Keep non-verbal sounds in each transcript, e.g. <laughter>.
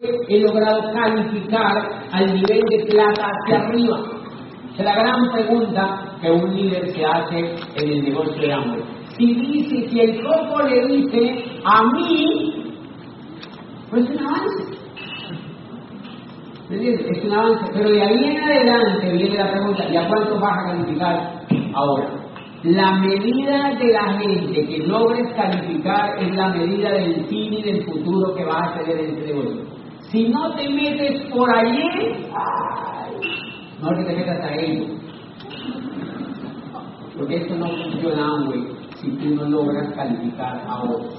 he logrado calificar al nivel de plata hacia arriba. Es la gran pregunta que un líder se hace en el negocio de hambre. Si dice, si el coco le dice a mí, pues es un avance. ¿Me entiendes? Es un avance. Pero de ahí en adelante viene la pregunta, ¿y a cuánto vas a calificar ahora? La medida de la gente que logres calificar es la medida del fin y del futuro que vas a tener en este negocio. Si no te metes por allí, no te metas a ello. Porque esto no funciona Amway si tú no logras calificar a otros.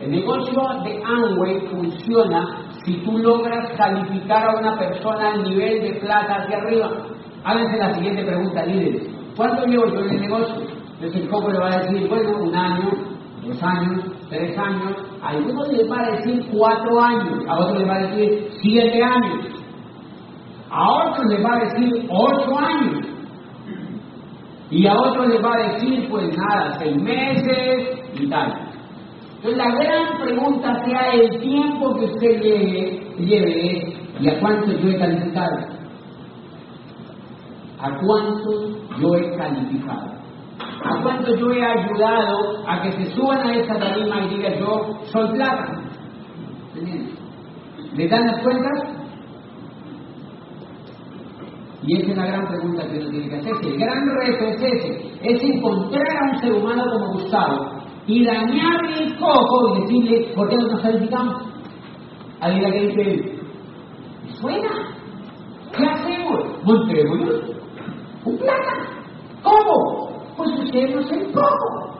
El negocio de Amway funciona si tú logras calificar a una persona al nivel de plata hacia arriba. Háganse la siguiente pregunta, líderes. ¿Cuánto llevo yo en el negocio? Entonces el coco le va a decir, bueno, un año, dos años, tres años, a algunos les va a decir cuatro años, a otros les va a decir siete años, a otros les va a decir ocho años, y a otros les va a decir, pues nada, seis meses y tal. Entonces la gran pregunta sea el tiempo que usted lleve, lleve y a cuánto yo he calificado. ¿A cuánto yo he calificado? ¿A cuánto yo he ayudado a que se suban a esa tarima y digan yo soy plata? ¿Le dan las cuentas? Y esa es la gran pregunta que uno tiene que hacerse. El gran reto es ese, es encontrar a un ser humano como Gustavo y dañarle el coco y decirle, ¿por qué no nos calificamos? Alguien que dice, ¿suena? ¿Qué hacemos? Montémonos un plata. ¿Cómo? Pues usemos el coco.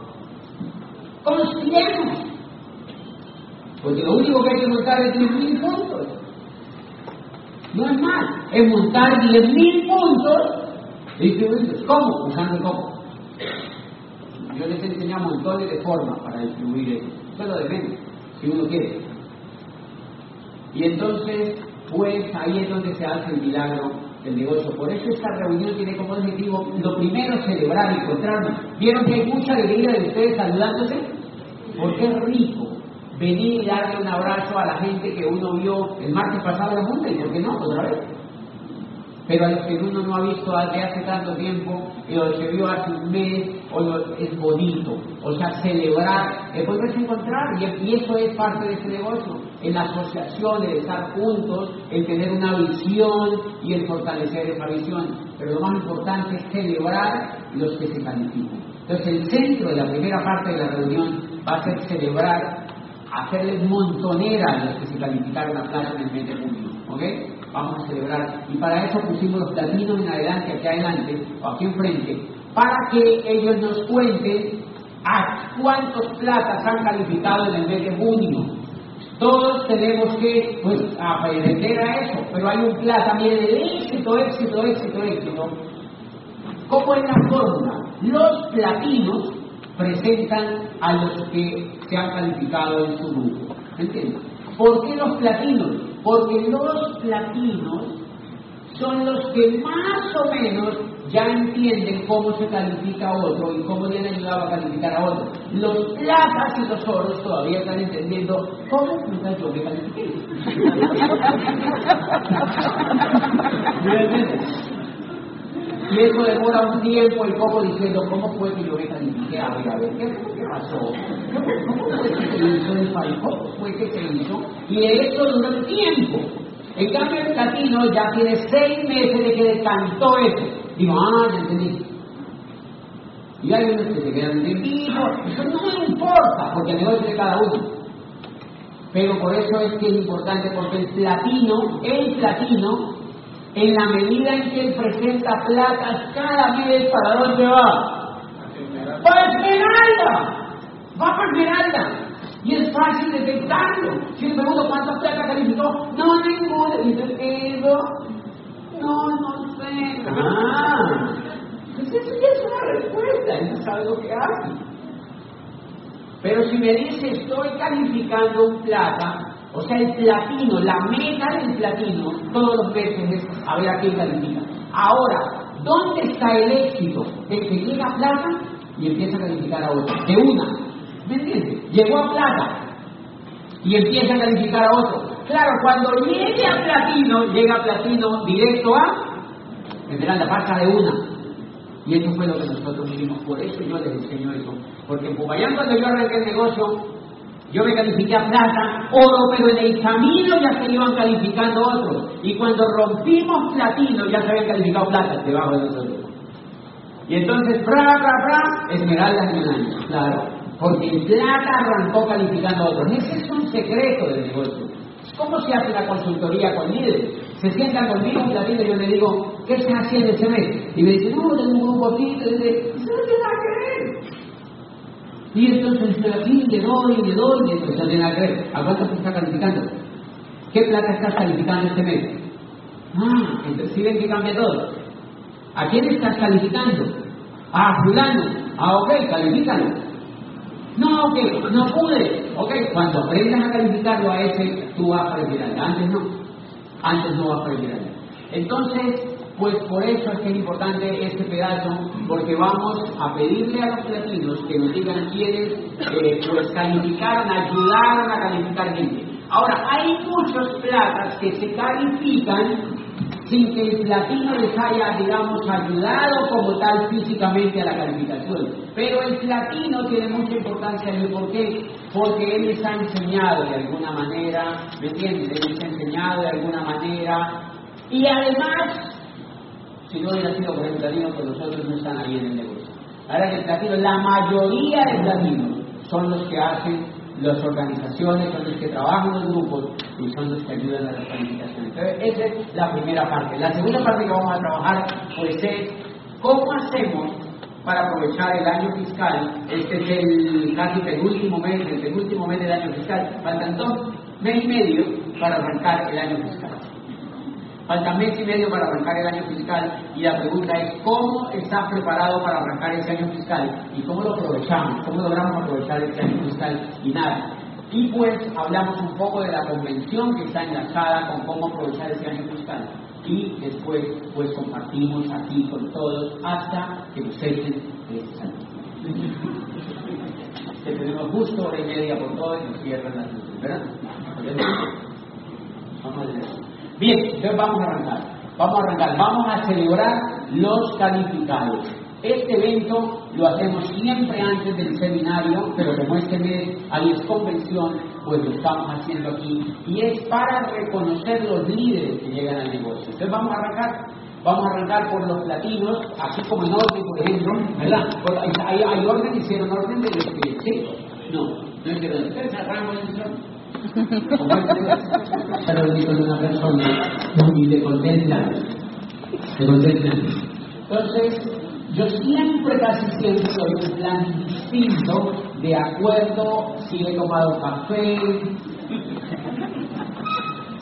Construyemos. Porque lo único que hay que montar es 10.000 puntos. No es más, es montar 10.000 puntos y distribuirlos. ¿Cómo? Usando el coco. Yo les he enseñado montones de formas para distribuir eso. Solo de menos, si uno quiere. Y entonces, pues ahí es donde se hace el milagro del negocio. Por eso esta reunión tiene como objetivo, lo primero, celebrar, encontrarnos. ¿Vieron que hay mucha alegría de ustedes saludándose? Porque es rico venir y darle un abrazo a la gente que uno vio el martes pasado en la Junta, y por qué no, otra vez. Pero a los que uno no ha visto hace tanto tiempo, y los que vio hace un mes, o lo, es bonito. O sea, celebrar, es poderse encontrar, y, y, eso es parte de este negocio, en la asociación, el estar juntos, el tener una visión y el fortalecer esa visión. Pero lo más importante es celebrar los que se califican. Entonces, el centro de la primera parte de la reunión va a ser celebrar, hacerles montonera a los que se calificaron a plata en el mes de junio. ¿Ok? Vamos a celebrar. Y para eso pusimos los platinos en adelante, aquí adelante, o aquí enfrente, para que ellos nos cuenten a cuántos platas han calificado en el mes de junio. Todos tenemos que pues, aprender a eso, pero hay un plata, mire, de éxito, éxito, éxito, éxito. ¿Cómo es la fórmula? Los platinos presentan a los que se han calificado en su grupo. ¿Entiendes? ¿Por qué los platinos? Porque los platinos son los que más o menos ya entienden cómo se califica a otro y cómo le han ayudado a calificar a otro. Los platas y los oros todavía están entendiendo cómo nunca yo me califiqué. <laughs> y eso demora un tiempo y poco diciendo cómo fue que yo me califiqué. A ver, a ver, ¿qué, qué pasó? ¿Cómo, fue que se hizo el país? ¿Cómo fue que se hizo? Y eso dura tiempo. En cambio, el latino ya tiene seis meses de que decantó eso. Digo, ah, ya entendí. Y hay unos que se quedan de vivo, eso no me importa, porque el negocio de cada uno. Pero por eso es que es importante, porque el platino, el platino, en la medida en que él presenta platas cada mes, ¿para dónde va? ¡Para Esmeralda! Va para Esmeralda. Y es fácil detectarlo. Si le pregunto cuántas placas calificó, no, ninguna. Y dice, Edo, no, no sé. Ah, pues eso ya es una respuesta, no sabe lo que hace. Pero si me dice, estoy calificando plata, o sea, el platino, la meta del platino, todos los meses es a ver a quién califica. Ahora, ¿dónde está el éxito? El que llega a plata y empieza a calificar a otro. De una. Llegó a plata y empieza a calificar a otro. Claro, cuando llegue a platino, llega a platino directo a la pasa de una. Y eso fue lo que nosotros vivimos, por eso yo les enseño eso. Porque en Popayán cuando yo arranqué el negocio, yo me califiqué a plata, oro, pero en el camino ya se iban calificando otros. Y cuando rompimos platino, ya se habían calificado plata debajo de nosotros. Y entonces, bra, bra, bra, esmeraldas en un año, claro. Porque plata arrancó calificando a otros. Ese es un secreto del negocio. ¿Cómo se hace la consultoría con líderes? Se sientan conmigo un platino y yo le digo, ¿qué estás haciendo ese mes? Y me dice, no, tengo un grupito. Y dice, no tiene nada que ver. Y entonces estoy aquí, le doy, le doy, y entonces tiene nada que ver. ¿A cuánto se está calificando? ¿Qué plata estás calificando este mes? Ah, entonces si ven que cambia todo. ¿A quién estás calificando? A fulano. Ah, ok, califícalo. No, ok, no pude. Ok, cuando aprendas a calificarlo a ese, tú vas a retirar. Antes no. Antes no vas a retirar. Entonces, pues por eso es que es importante este pedazo, porque vamos a pedirle a los platinos que nos digan quiénes eh, pues calificaron, ayudaron a calificar gente. Ahora, hay muchos platas que se califican sin que el platino les haya, digamos, ayudado como tal físicamente a la calificación. Pero el platino tiene mucha importancia, ¿y por qué? Porque él les ha enseñado de alguna manera, ¿me entiendes? Él les ha enseñado de alguna manera, y además, si no hubiera sido por el platino, pues nosotros no están ahí en el negocio. Ahora que el platino, la mayoría de platinos son los que hacen las organizaciones son los que trabajan los grupos y son los que ayudan a las planificaciones. Entonces, esa es la primera parte. La segunda parte que vamos a trabajar, pues es cómo hacemos para aprovechar el año fiscal. Este es el casi penúltimo mes, el penúltimo mes del año fiscal. Faltan dos mes y medio para arrancar el año fiscal. Falta mes y medio para arrancar el año fiscal y la pregunta es cómo está preparado para arrancar ese año fiscal y cómo lo aprovechamos, cómo logramos aprovechar este año fiscal y nada. Y pues hablamos un poco de la convención que está enlazada con cómo aprovechar ese año fiscal. Y después pues compartimos aquí con todos hasta que nos echen este año. <laughs> Que tenemos justo hora y media por todo y nos cierran las luces, ¿verdad? Vamos a ver. Bien, entonces vamos a arrancar. Vamos a arrancar. Vamos a celebrar los calificados. Este evento lo hacemos siempre antes del seminario, pero como este mes hay es convención, pues lo estamos haciendo aquí. Y es para reconocer los líderes que llegan al negocio. Entonces vamos a arrancar. Vamos a arrancar por los platinos, así como en orden, por ejemplo, ¿verdad? Hay, hay orden, hicieron orden de los que, ¿sí? No, no hicieron. Ustedes arrancan en pero digo de una persona y le contemplan, le contemplan. Entonces, yo siempre, casi siempre doy un plan distinto de acuerdo si he tomado café,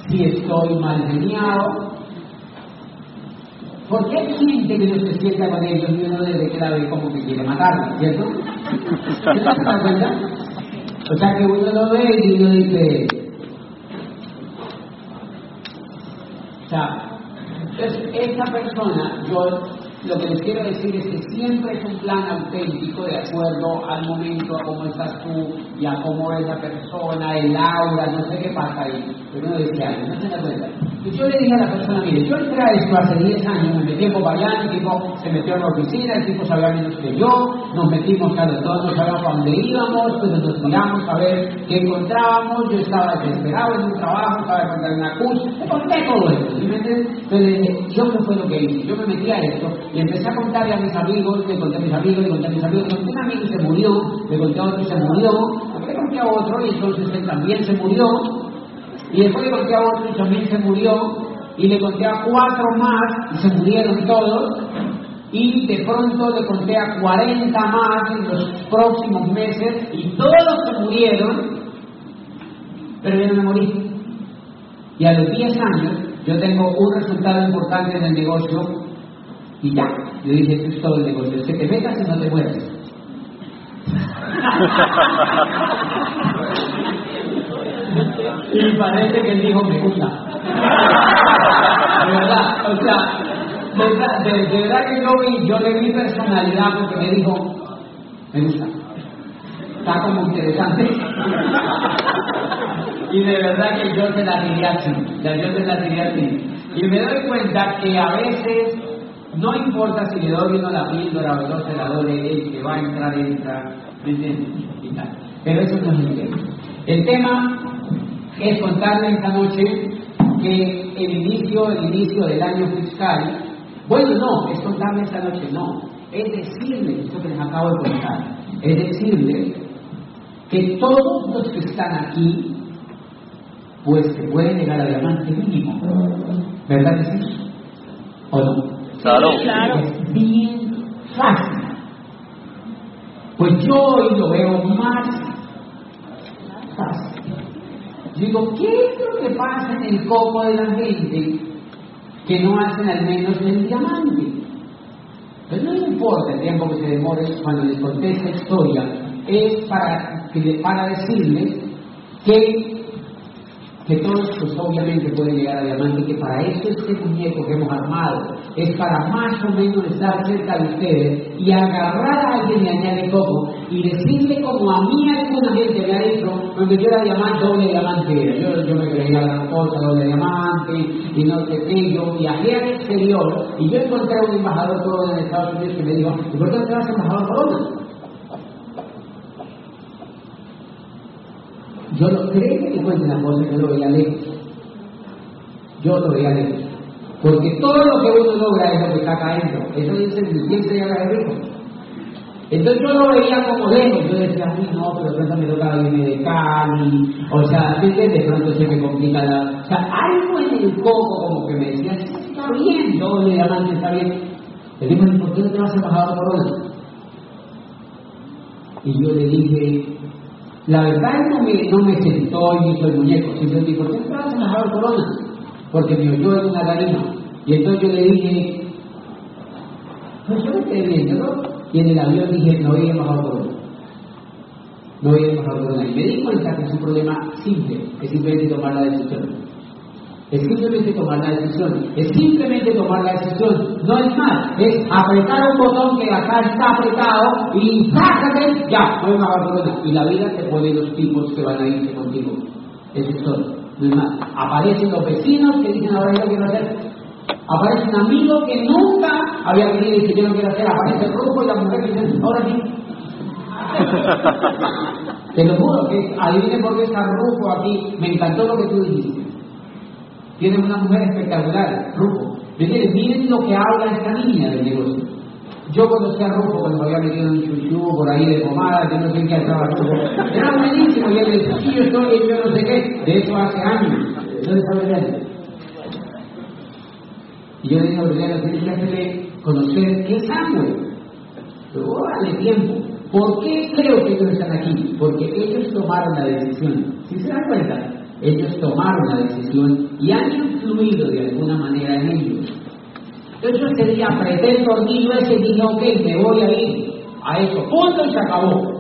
si estoy mal geniado. Porque hay gente que no se sienta con ellos y uno desde que como que quiere matarla, ¿cierto? ¿Se dan cuenta? O sea que uno lo ve y uno dice, o sea, entonces esa persona, yo lo que les quiero decir es que siempre es un plan auténtico de acuerdo al momento, a cómo estás tú y a cómo es la persona, el aura, no sé qué pasa ahí. Pero uno dice algo, no se da cuenta. Y yo le dije a la persona, mire, yo entré a esto hace 10 años, me metí en Popayán, el tipo se metió en la oficina, el tipo sabía menos que yo, nos metimos a los dos, no sabíamos a dónde íbamos, pues nos miramos a ver qué encontrábamos, yo estaba desesperado en un trabajo, estaba encontrar una curso, le conté todo esto, ¿sí me? Entonces, yo qué fue lo que hice, yo me metí a esto, y empecé a contarle a mis amigos, le conté a mis amigos, le conté a mis amigos, le conté a un amigo y se murió, le conté a otro y se murió, le conté a otro y entonces él también se murió, y después le conté a otro y también se murió, y le conté a cuatro más y se murieron todos, y de pronto le conté a 40 más en los próximos meses y todos se murieron, pero yo no me morí. Y a los 10 años yo tengo un resultado importante en el negocio y ya, yo dije, esto es todo el negocio, es que te metas y no te mueres. <laughs> y parece que él dijo, me gusta. De verdad, o sea, de verdad, que yo, vi, yo le vi personalidad porque me dijo, me gusta. Está como interesante. y de verdad que yo te la diría así, ya yo te la diría así. Y me doy cuenta que a veces no importa si le doy uno la píldora o no se la doy, el que va a entrar, entra, ¿me? Y tal. Pero eso no es el tema. El tema es contarle esta noche que el inicio, el inicio del año fiscal, bueno, no, es contarle esta noche, no, es decirle, esto que les acabo de contar, es decirle que todos los que están aquí, pues se pueden llegar a diamante mínimo, ¿verdad que sí? ¿O no? Claro. Es bien fácil. Pues yo hoy lo veo más. Digo, ¿qué es lo que pasa en el coco de la gente que no hacen al menos el diamante? Pues no importa el tiempo que se demore cuando les conté esta historia, es para, para decirles que que todos pues obviamente pueden llegar a diamante, que para eso este muñeco que hemos armado es para más o menos estar cerca de ustedes y agarrar a alguien y añadir coco y decirle como a mí alguna gente me ha dicho, cuando yo era diamante, doble diamante yo, yo me creía la cosa doble diamante y no sé qué, yo viajé al exterior y yo encontré a un embajador todo en Estados Unidos que me dijo, ¿y por qué te vas a embajador corona? Yo no creo que cuente la cosa, yo lo veía lejos. Yo lo veía lejos. Porque todo lo que uno logra es lo que está acá adentro. Eso dice el quién se llama rico. Entonces yo lo veía como lejos. Yo decía, ay no, pero pronto me toca irme de Cali. O sea, de pronto se me complica la. O sea, algo en el coco como que me decía, sí, está bien, yo le diamante está bien. Le dije, ¿por qué no te vas a bajar corona? Y yo le dije, la verdad no me, no me sentó y me hizo el muñeco, simplemente dijo, ¿por qué a bajar corona? Porque me oyó en una tarima. Y entonces yo le dije, pues yo me quedé viéndolo, y en el avión dije, no voy a bajar corona. No voy a bajar corona. Y me di cuenta que es un problema simple, es simplemente tomar la decisión. Es simplemente tomar la decisión. Es simplemente tomar la decisión. No es más. Es apretar un botón que acá está apretado y sácate, ya, no hay más corona. Y la vida te pone los tipos que van a irse contigo. Eso es todo. No es más. Aparecen los vecinos que dicen ahora yo quiero hacer. Aparece un amigo que nunca había querido y que yo no quiero hacer. Aparece el grupo y la mujer que dice, ahora sí. <laughs> Te lo juro que adivine por qué está Rufo aquí. Me encantó lo que tú dijiste. Tienes una mujer espectacular, Rufo. Miren lo que habla esta niña del negocio. Yo conocí a Rufo cuando había metido un chuchu por ahí de pomada, yo no sé qué estaba Rufo. Era buenísimo, y él decía, sí, yo estoy, yo no sé qué. De eso hace años. ¿Dónde está Aureliano? Y yo le dije a Aureliano, tienes que conocer qué es Samuel. Pero dale tiempo. ¿Por qué creo que ellos están aquí? Porque ellos tomaron la decisión. ¿Sí se dan cuenta? Ellos tomaron la decisión y han influido de alguna manera en ellos. Entonces yo ese día apreté el tornillo ese y dije, ok, me voy a ir a eso, punto y se acabó.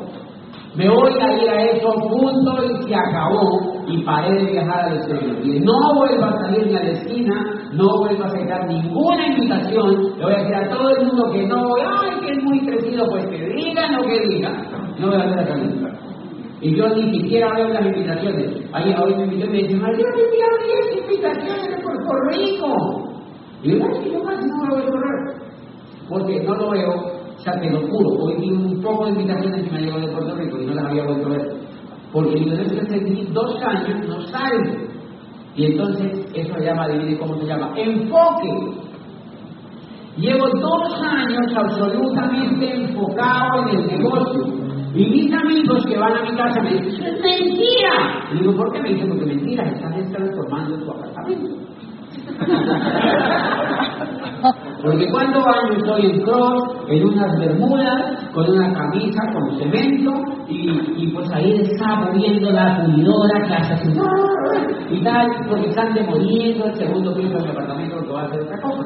Me voy a ir a eso, punto y se acabó. Y paré de viajar al exterior. Y no vuelva a salir ni a la esquina, no vuelva a aceptar ninguna invitación. Le voy a decir a todo el mundo que no voy, ay, que es muy crecido, pues que digan lo que digan. No voy a hacer acá nunca. Y yo ni siquiera veo las invitaciones. Ahí hoy me invitó y me dice, María, me enviaron 10 invitaciones de Puerto Rico. Y yo, ay, yo casi no lo voy a correr. Porque no lo veo, o sea, te lo juro, hoy vi un poco de invitaciones que me llegado de Puerto Rico y no las había vuelto a ver. Porque el Indonesia hace dos años no sale. Y entonces eso se llama, adivine cómo se llama, enfoque. Llevo dos años absolutamente enfocado en el negocio. Y mis amigos que van a mi casa me dicen, ¡es mentira! Y digo, ¿por qué me dicen? Porque mentira, estás transformando tu apartamento. <laughs> Porque cuando van yo estoy en cross, en unas bermudas, con una camisa con cemento, y, y pues ahí está moviendo la pulidora que hace así, y tal, porque están demoliendo el segundo piso de mi apartamento, que va a hacer otra cosa.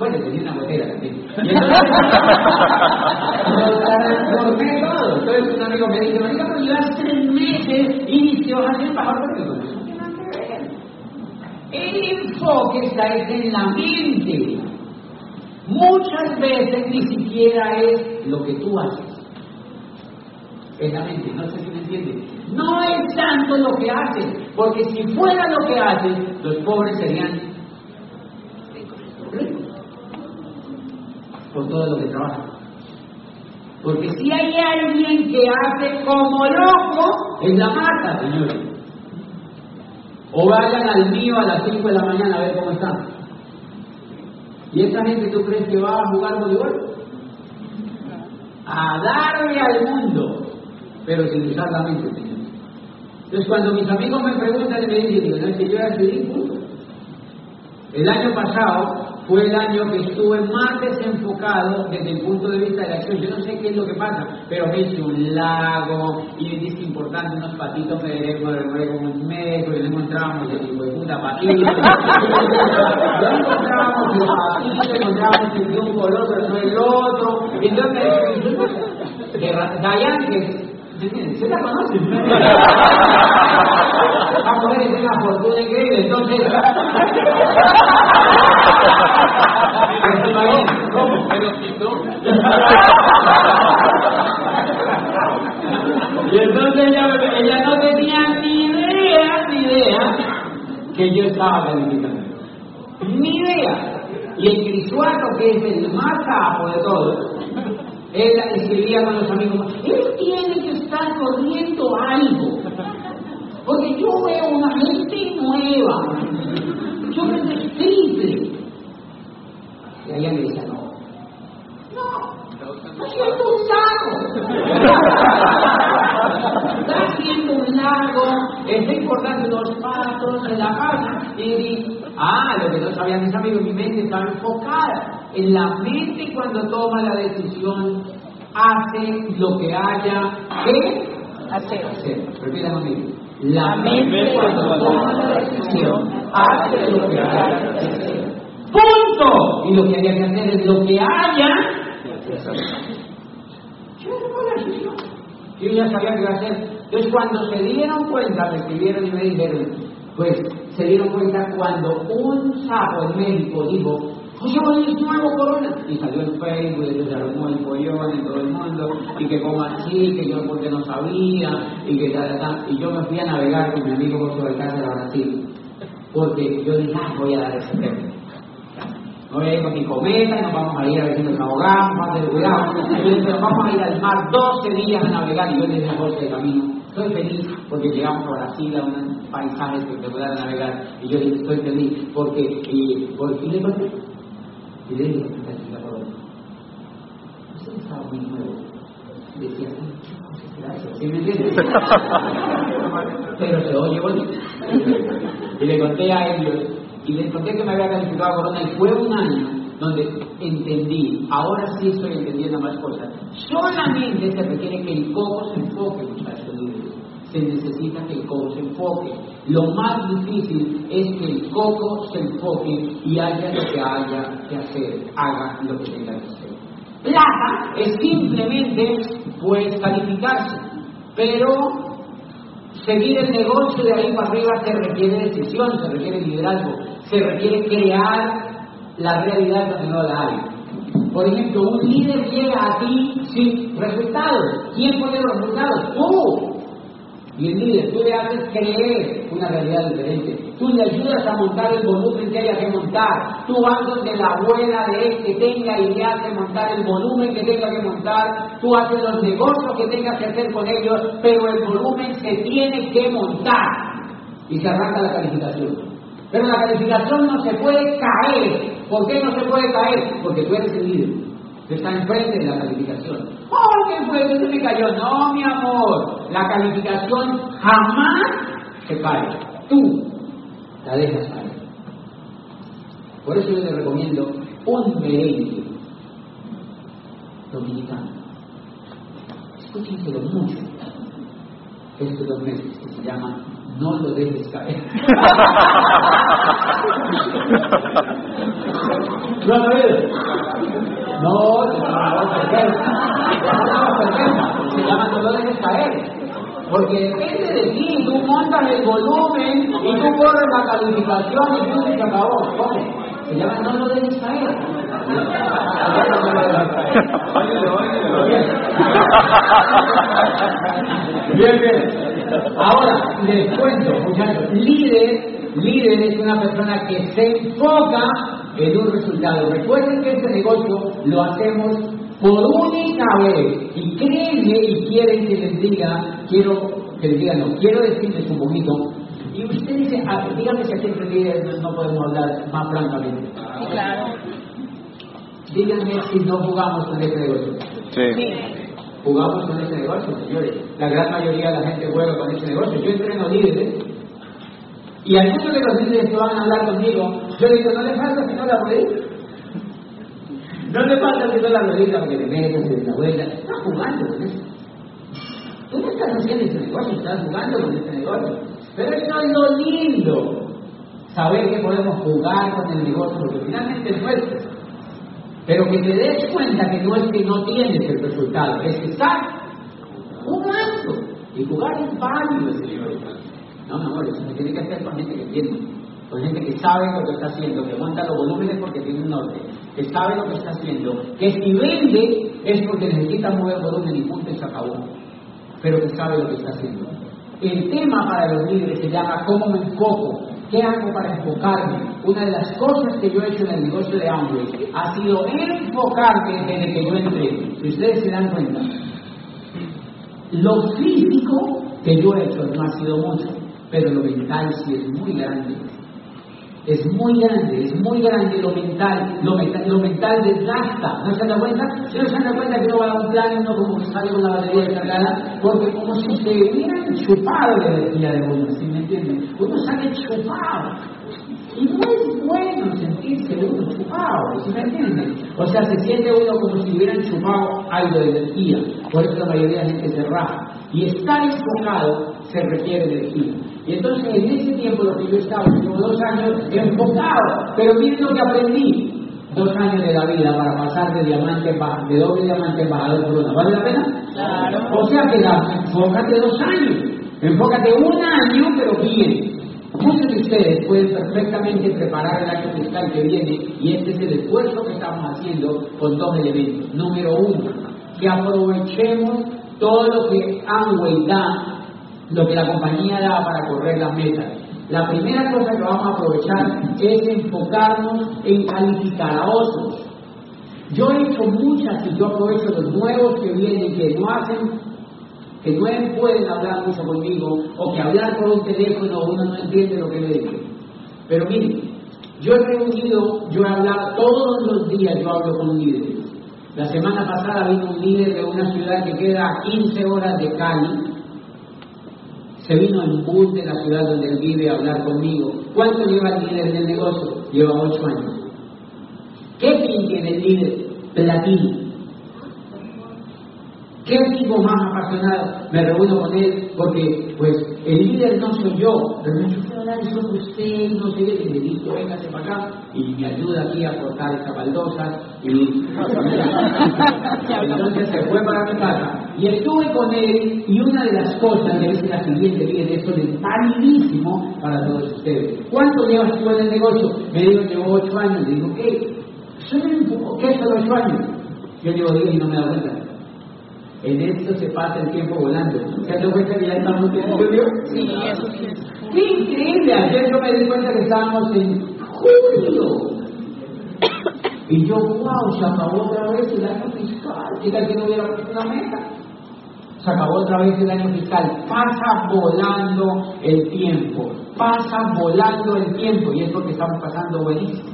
Bueno, tenía una botella también. <laughs> Y entonces, lo todo. Entonces un amigo me dice, María, pero llevas tres meses y te vas a hacer pagar porque eso no tiene nada que ver. El enfoque está en la mente. Muchas veces ni siquiera es lo que tú haces. Es la mente, no sé si me entiendes. No es tanto lo que hacen, porque si fuera lo que hacen, los pobres serían por todo lo que trabajan. Porque si hay alguien que hace como loco, es la mata, señores. O vayan al mío a las 5 de la mañana a ver cómo están. ¿Y esa gente tú crees que va a jugar voleibol? A darle al mundo, pero sin usar la mente, señor. Entonces cuando mis amigos me preguntan y me dicen, no es que yo ya. El año pasado fue el año que estuve más desenfocado desde el punto de vista de la acción. Yo no sé qué es lo que pasa, pero me hice un lago y me dice importante unos patitos me me como un mes, y no encontramos el tipo de puta patito. <laughs> ya encontramos el patito, encontramos el de un color, pero no el otro. Entonces, de Dayan, que ¿Se la conocen? <laughs> La mujer es una fortuna increíble, entonces. ¿Cómo? <laughs> Y entonces ella, no tenía ni idea, ni idea que yo estaba calificando. Ni idea. Y el crisuato, que es el más capo de todos, él escribía con los amigos, él tiene que corriendo algo. Porque yo veo una gente nueva. Yo me triple. Y ella me dice, no. No, está haciendo un lago. está haciendo un lago. Es importante los pasos en la casa. Y Ah, lo que no sabían mis amigos, mi mente estaba enfocada. En la mente cuando toma la decisión, hace lo que haya que hacer. hacer. Repita conmigo. La, mente cuando toma la decisión, hace lo que haya que hacer. ¡Punto! Y lo que haya que hacer es lo que haya que hacer. Yo ya sabía que iba a hacer. Entonces cuando se dieron cuenta, me escribieron y me dijeron, pues se dieron cuenta cuando un sapo, el médico, dijo, oye, es nuevo corona. Y salió en Facebook, y se armó el pollón en todo el mundo, y que como así, que yo porque no sabía, y que tal, tal. Y yo me fui a navegar con mi amigo José Alcácer a Brasil, porque yo dije, ah, voy a dar ese premio. No voy a ir con mi cometa y nos vamos a ir a ver si más vamos a ir al mar 12 días a navegar y yo le dije a José de camino Estoy feliz porque llegamos a Brasil a un paisaje espectacular a navegar. Y yo dije, estoy feliz porque, y, por fin le conté. Y le Usted estaba muy nuevo. Y decía, gracias, ¿sí me entiendes? <laughs> Pero se oye bonito. Y le conté a ellos, y les conté que me había calificado a Corona, y fue un año donde entendí, ahora sí estoy entendiendo más cosas. Solamente se requiere que el coco se enfoque, muchachos Se necesita que el coco se enfoque. Lo más difícil es que el coco se enfoque y haya lo que haya que hacer, haga lo que tenga que hacer. Plata es simplemente, pues, calificarse, pero seguir el negocio de ahí para arriba se requiere decisión, se requiere liderazgo, se requiere crear la realidad que no la hay. Por ejemplo, un líder llega a ti sin resultados. ¿Quién pone los resultados? Tú. Y el líder, tú le haces creer una realidad diferente. Tú le ayudas a montar el volumen que haya que montar. Tú vas donde la abuela de él que tenga y le hace montar el volumen que tenga que montar. Tú haces los negocios que tengas que hacer con ellos, pero el volumen se tiene que montar. Y se arranca la calificación. Pero la calificación no se puede caer. ¿Por qué no se puede caer? Porque tú eres el líder. Tú estás enfrente de la calificación. ¡Oh, qué fue! ¿Dónde me cayó? No, mi amor. La calificación jamás se cae. Tú la dejas caer. Por eso yo te recomiendo un merengue dominicano. Escúchenselo mucho estos dos meses que se llama no lo dejes caer. ¿No lo ves? No, se llama Se llama no lo dejes caer. Porque depende de ti, tú montas el volumen y tú corres la calificación y tú se acabó. ¿Cómo? Se llama no lo dejes caer. Bien, bien. Ahora, les cuento, muchachos, líder, líder es una persona que se enfoca en un resultado. Recuerden que este negocio lo hacemos por única vez y créanme y quieren que les diga, quiero que les diga, no, quiero decirles un poquito. Y usted dice, ah, dígame si aquí entre líderes no podemos hablar más francamente. Claro. Díganme si no jugamos con este negocio. Sí. Jugamos con ese negocio, señores. La gran mayoría de la gente juega con ese negocio. Yo entreno líderes y algunos de los líderes que van a hablar conmigo, yo digo, no le falta sino la ruedita. No le falta sino la ruedita porque le metes en la vuelta. Estás jugando con eso. Tú no estás haciendo ese negocio, estás jugando con ese negocio. Pero eso es lo lindo. Saber que podemos jugar con el negocio, porque finalmente es nuestro. Pero que te des cuenta que no es que no tienes el resultado, es que estás jugando. Y jugar es válido, señores. No, no, amor, eso se tiene que hacer con gente que entiende, con gente que sabe lo que está haciendo, que monta los volúmenes porque tiene un norte, que sabe lo que está haciendo, que si vende es porque necesita mover volumen y punto y se pero que sabe lo que está haciendo. El tema para los líderes se llama ¿Cómo me enfoco? ¿Qué hago para enfocarme? Una de las cosas que yo he hecho en el negocio de Amway ha sido enfocarme desde que yo entré. Si ustedes se dan cuenta, lo físico que yo he hecho no ha sido mucho, pero lo mental sí es muy grande. Es muy grande, es muy grande lo mental, lo mental, lo mental desgasta. ¿No se dan cuenta? ¿Sí no se dan cuenta que uno va a un plan y uno como que sale con la batería descargada? Porque como si se hubieran chupado la energía de uno, ¿sí me entienden? Uno sale chupado. Y no es bueno sentirse uno chupado, ¿sí me entienden? O sea, se siente uno como si hubieran chupado algo de energía. Por eso la mayoría de la gente se raja. Y estar enfocado se requiere energía. Y entonces en ese tiempo lo que yo estaba, llevo dos años enfocado, pero miren lo que aprendí. Dos años de la vida para pasar de diamante de doble diamante embajador por una. ¿Vale la pena? Claro. O sea que la, enfócate dos años, enfócate un año, pero bien. Muchos de ustedes pueden perfectamente preparar el año fiscal que viene y este es el esfuerzo que estamos haciendo con dos elementos. Número uno, que aprovechemos todo lo que Amway da lo que la compañía da para correr las metas. La primera cosa que vamos a aprovechar es enfocarnos en calificar a otros. Yo he hecho muchas y yo aprovecho los nuevos que vienen, que no hacen, que no pueden hablar mucho conmigo, o que hablar por un teléfono uno no entiende lo que le digo. Pero miren, yo he reunido, yo he hablado, todos los días yo hablo con líderes. La semana pasada vino un líder de una ciudad que queda a 15 horas de Cali, se vino en bus de la ciudad donde él vive a hablar conmigo. ¿Cuánto lleva el líder del negocio? Lleva ocho años. ¿Qué fin tiene el líder? Platino. ¿Qué tipo más apasionado? Me reúno con él porque, pues, el líder no soy yo, pero dice, quiero hablar usted, no sé qué, le digo, véngase para acá, y me ayuda aquí a cortar esta baldosa, y <laughs> entonces se fue para mi casa. Y estuve con él, y una de las cosas que dice la siguiente, miren, esto es validísimo para todos ustedes. ¿Cuánto llevas tú en el negocio? Me dijo, llevo ocho años. Le digo, ¿qué? Solo un poco, ¿qué son ocho años? Yo llevo diez y no me da cuenta. En esto se pasa el tiempo volando. ¿Se dan cuenta que ya estamos en julio? Sí, eso sí. ¡Qué increíble! Ayer yo me di cuenta que estábamos en julio. Y yo, wow, se acabó otra vez el año fiscal. ¿Qué tal que no hubiera puesto una meta? Se acabó otra vez el año fiscal. Pasa volando el tiempo. Pasa volando el tiempo. Y es porque estamos pasando buenísimo.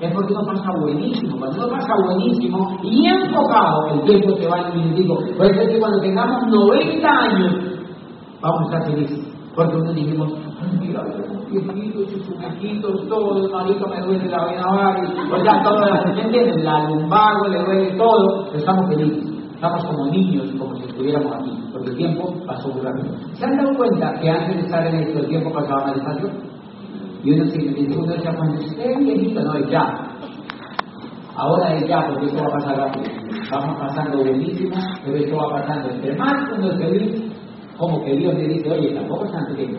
Es porque uno pasa buenísimo. Cuando uno pasa buenísimo y enfocado, el tiempo se va en minutico. Por eso es que cuando tengamos 90 años, vamos a estar felices. Porque uno dijimos, "Ay, mira, viejitos viejitos, todo, el marido me duele la vena varia, o sea, todo, ¿me entienden? La lumbago le duele todo, estamos felices. Estamos como niños, como si estuviéramos aquí, porque el tiempo pasó muy rápido. ¿Se han dado cuenta que antes de estar en esto el tiempo pasaba más despacio? Y uno se uno decía, cuando esté viejito, no, es ya. Ahora es ya, porque esto va a pasar rápido. Vamos pasando buenísimo, pero esto va pasando. Entre más uno se ve, como que Dios le dice, oye, tampoco es tan pequeño.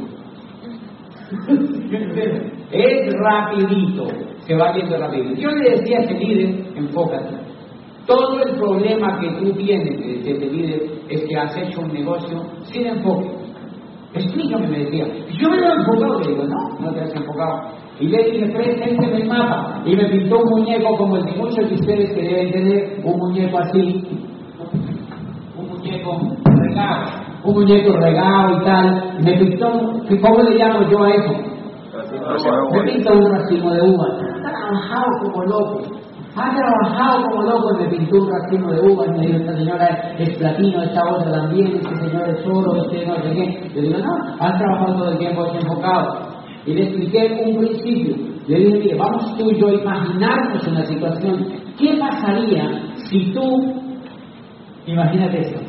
<laughs> es rapidito, se va yendo rápido. Yo le decía a ese líder, enfócate. Todo el problema que tú tienes, a ese líder, es que has hecho un negocio sin enfoque. Explícame, me decía. Yo me lo he enfocado, le digo, no, no te has enfocado. Y le dije, presénteme el mapa. Y me pintó un muñeco como el de muchos de ustedes que deben tener, un muñeco así, un muñeco regado, un muñeco regado y tal. Me pintó, ¿cómo le llamo yo a eso? Me pintó un racimo de uvas. Ha trabajado como loco. Ha trabajado como loco y pintó un racimo de uvas. Me dijo, esta señora es platino, esta otra también, este señor es oro, este no sé qué. Yo digo, no, has trabajado todo el tiempo has enfocado. Y le expliqué un principio. Le dije, vamos tú y yo a imaginarnos una situación. ¿Qué pasaría si tú, imagínate esto,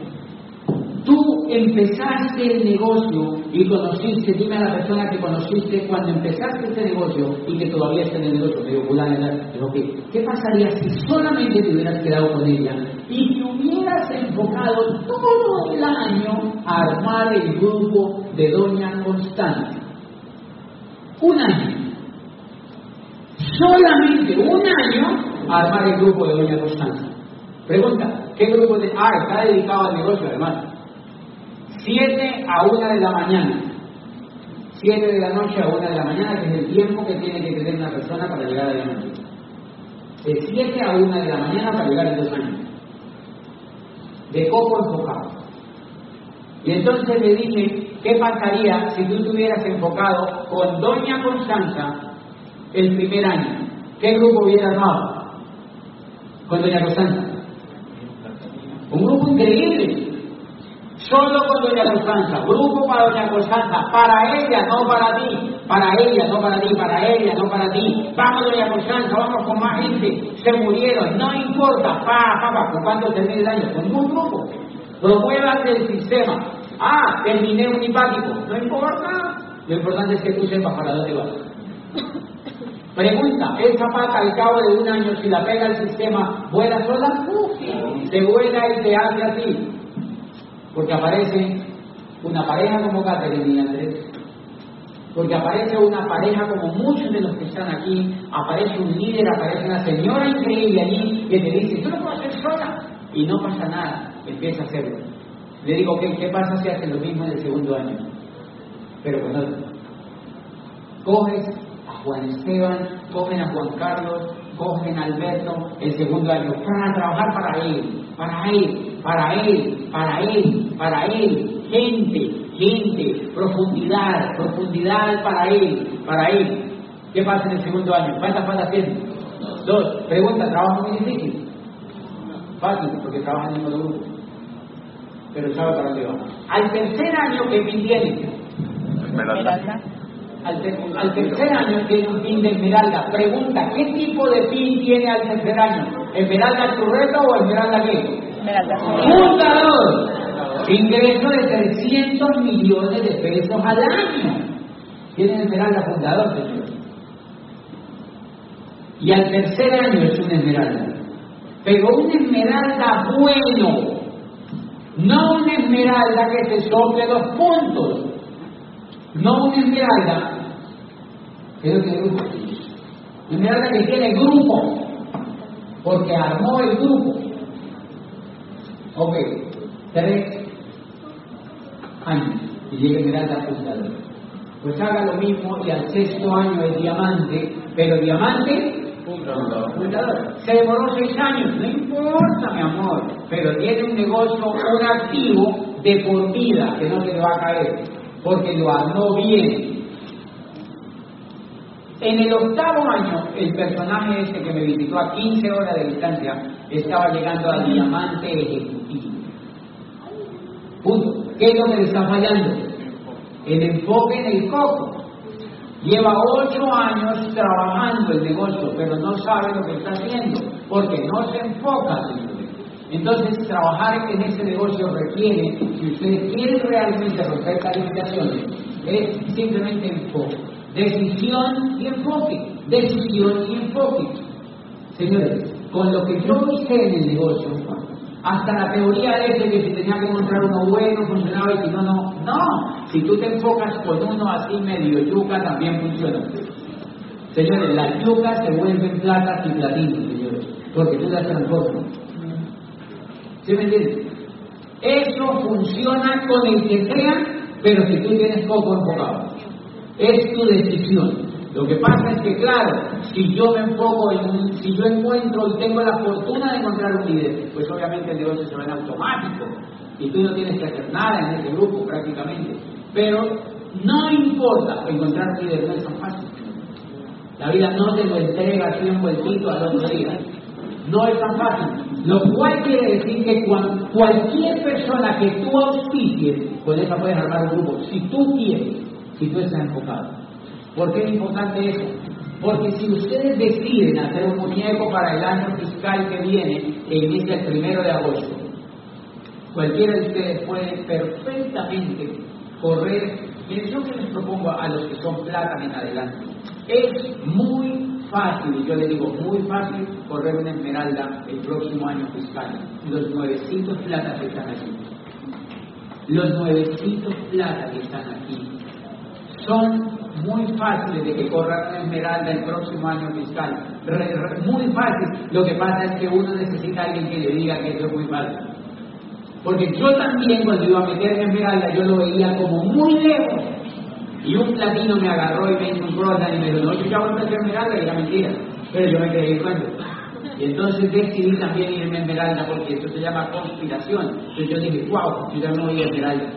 tú empezaste el negocio y conociste, dime a la persona que conociste cuando empezaste este negocio y que todavía está en el negocio, fulano, digo, ¿qué, ¿qué pasaría si solamente te hubieras quedado con ella y te hubieras enfocado todo el año a armar el grupo de Doña Constante? Un año. Solamente un año a armar el grupo de Doña Constanza. Pregunta, ¿qué grupo de... Ah, está dedicado al negocio además. Siete a una de la mañana. Siete de la noche a una de la mañana, que es el tiempo que tiene que tener una persona para llegar a la. De siete a una de la mañana para llegar en dos años. De coco enfocado. Y entonces le dije, ¿qué pasaría si tú estuvieras enfocado con Doña Constanza el primer año? ¿Qué grupo hubiera armado con Doña Constanza? Un grupo increíble. Solo con Doña Constanza, grupo para Doña Constanza, para ella, no para ti, para ella, no para ti, para ella, no para ti. Vamos Doña Constanza, vamos con más gente, se murieron, no importa, pa, pa, pa, ¿con cuánto termine el año? Con un grupo. Promuevas el sistema. Ah, terminé un hipático. No importa. Lo importante es que tú sepas para dónde vas. Pregunta, ¿esa pata al cabo de un año, si la pega el sistema, vuela sola? Se vuela y te hace así. Porque aparece una pareja como Catherine y Andrés. Porque aparece una pareja como muchos de los que están aquí. Aparece un líder, aparece una señora increíble allí que te dice, tú no puedes hacer sola. Y no pasa nada empieza a hacerlo. Le digo, ¿qué, ¿qué pasa si hace lo mismo en el segundo año? Pero con otro. Coges Juan Esteban, cogen a Juan Carlos, cogen a Alberto el segundo año para trabajar para él, para él, para él, para él, para él. Gente, gente, profundidad, profundidad para él, para él. ¿Qué pasa en el segundo año? ¿Cuántas falta haciendo? Dos. Pregunta, ¿trabajo muy difícil? Fácil, porque trabaja en el mismo grupo. Pero sabe para dónde va. Al tercer año, ¿qué pin tiene? Esmeralda. Al, ter- al tercer año tiene un pin de esmeralda. Pregunta, ¿qué tipo de pin tiene al tercer año? ¿Esmeralda churreta o esmeralda qué? Esmeralda. Fundador. Ingreso de 300 millones de pesos al año. Tiene esmeralda fundador, señor. Y al tercer año es una esmeralda. Pero una esmeralda bueno. No una esmeralda que te sople los puntos. No una esmeralda. Creo que grupo. Una esmeralda que tiene grupo. Porque armó el grupo. Ok, tres años y llega Esmeralda fundador. Pues haga lo mismo y al sexto año es diamante, pero diamante fundador. Se demoró seis años, no importa, mi amor, pero tiene un negocio, un activo de por vida que no se le va a caer, porque lo armó bien. En el octavo año, el personaje este que me visitó a 15 horas de distancia estaba llegando al diamante ejecutivo. ¿Qué es lo que le está fallando? El enfoque en el coco. Lleva ocho años trabajando el negocio, pero no sabe lo que está haciendo, porque no se enfoca, señores. Entonces, trabajar en ese negocio requiere, si ustedes quieren realmente romper calificaciones, es simplemente enfoque. Decisión y enfoque. Decisión y enfoque. Señores, con lo que yo hice en el negocio, hasta la teoría de que si tenía que encontrar uno bueno, funcionaba y si no, no. No, si tú te enfocas con uno así medio yuca, también funciona. Señores, las yucas se vuelven platas y platinos, señores, porque tú las transformas. ¿Sí me entiendes? Eso funciona con el que sea Pero si tú tienes coco enfocado, es tu decisión. Lo que pasa es que, claro, si yo me enfoco en, si yo encuentro y tengo la fortuna de encontrar un líder, pues obviamente el negocio se va en automático y tú no tienes que hacer nada en ese grupo prácticamente. Pero no importa, encontrar un líder no es tan fácil. La vida no te lo entrega así un vueltito al otro día. No es tan fácil. Lo cual quiere decir que cualquier persona que tú auspicies, con esa puedes armar un grupo, si tú quieres, si tú estás enfocado. ¿Por qué es importante eso? Porque si ustedes deciden hacer un muñeco para el año fiscal que viene, que inicia el primero de agosto, cualquiera de ustedes puede perfectamente correr. Yo que les propongo a los que son plata en adelante, es muy fácil, yo le digo muy fácil, correr una esmeralda el próximo año fiscal. Los nuevecitos plata que están aquí. Los nuevecitos plata que están aquí son muy fáciles de que corran una esmeralda el próximo año fiscal. muy fácil. Lo que pasa es que uno necesita a alguien que le diga que eso es muy fácil. Porque yo también cuando iba a meter esmeralda yo lo veía como muy lejos. Y un platino me agarró y me hizo un y me dijo, no, yo ya voy a meter esmeralda y era mentira. Pero yo me quedé cuento. Y entonces decidí también irme a Esmeralda porque eso se llama conspiración. Entonces yo dije, wow, yo ya no voy a Esmeralda.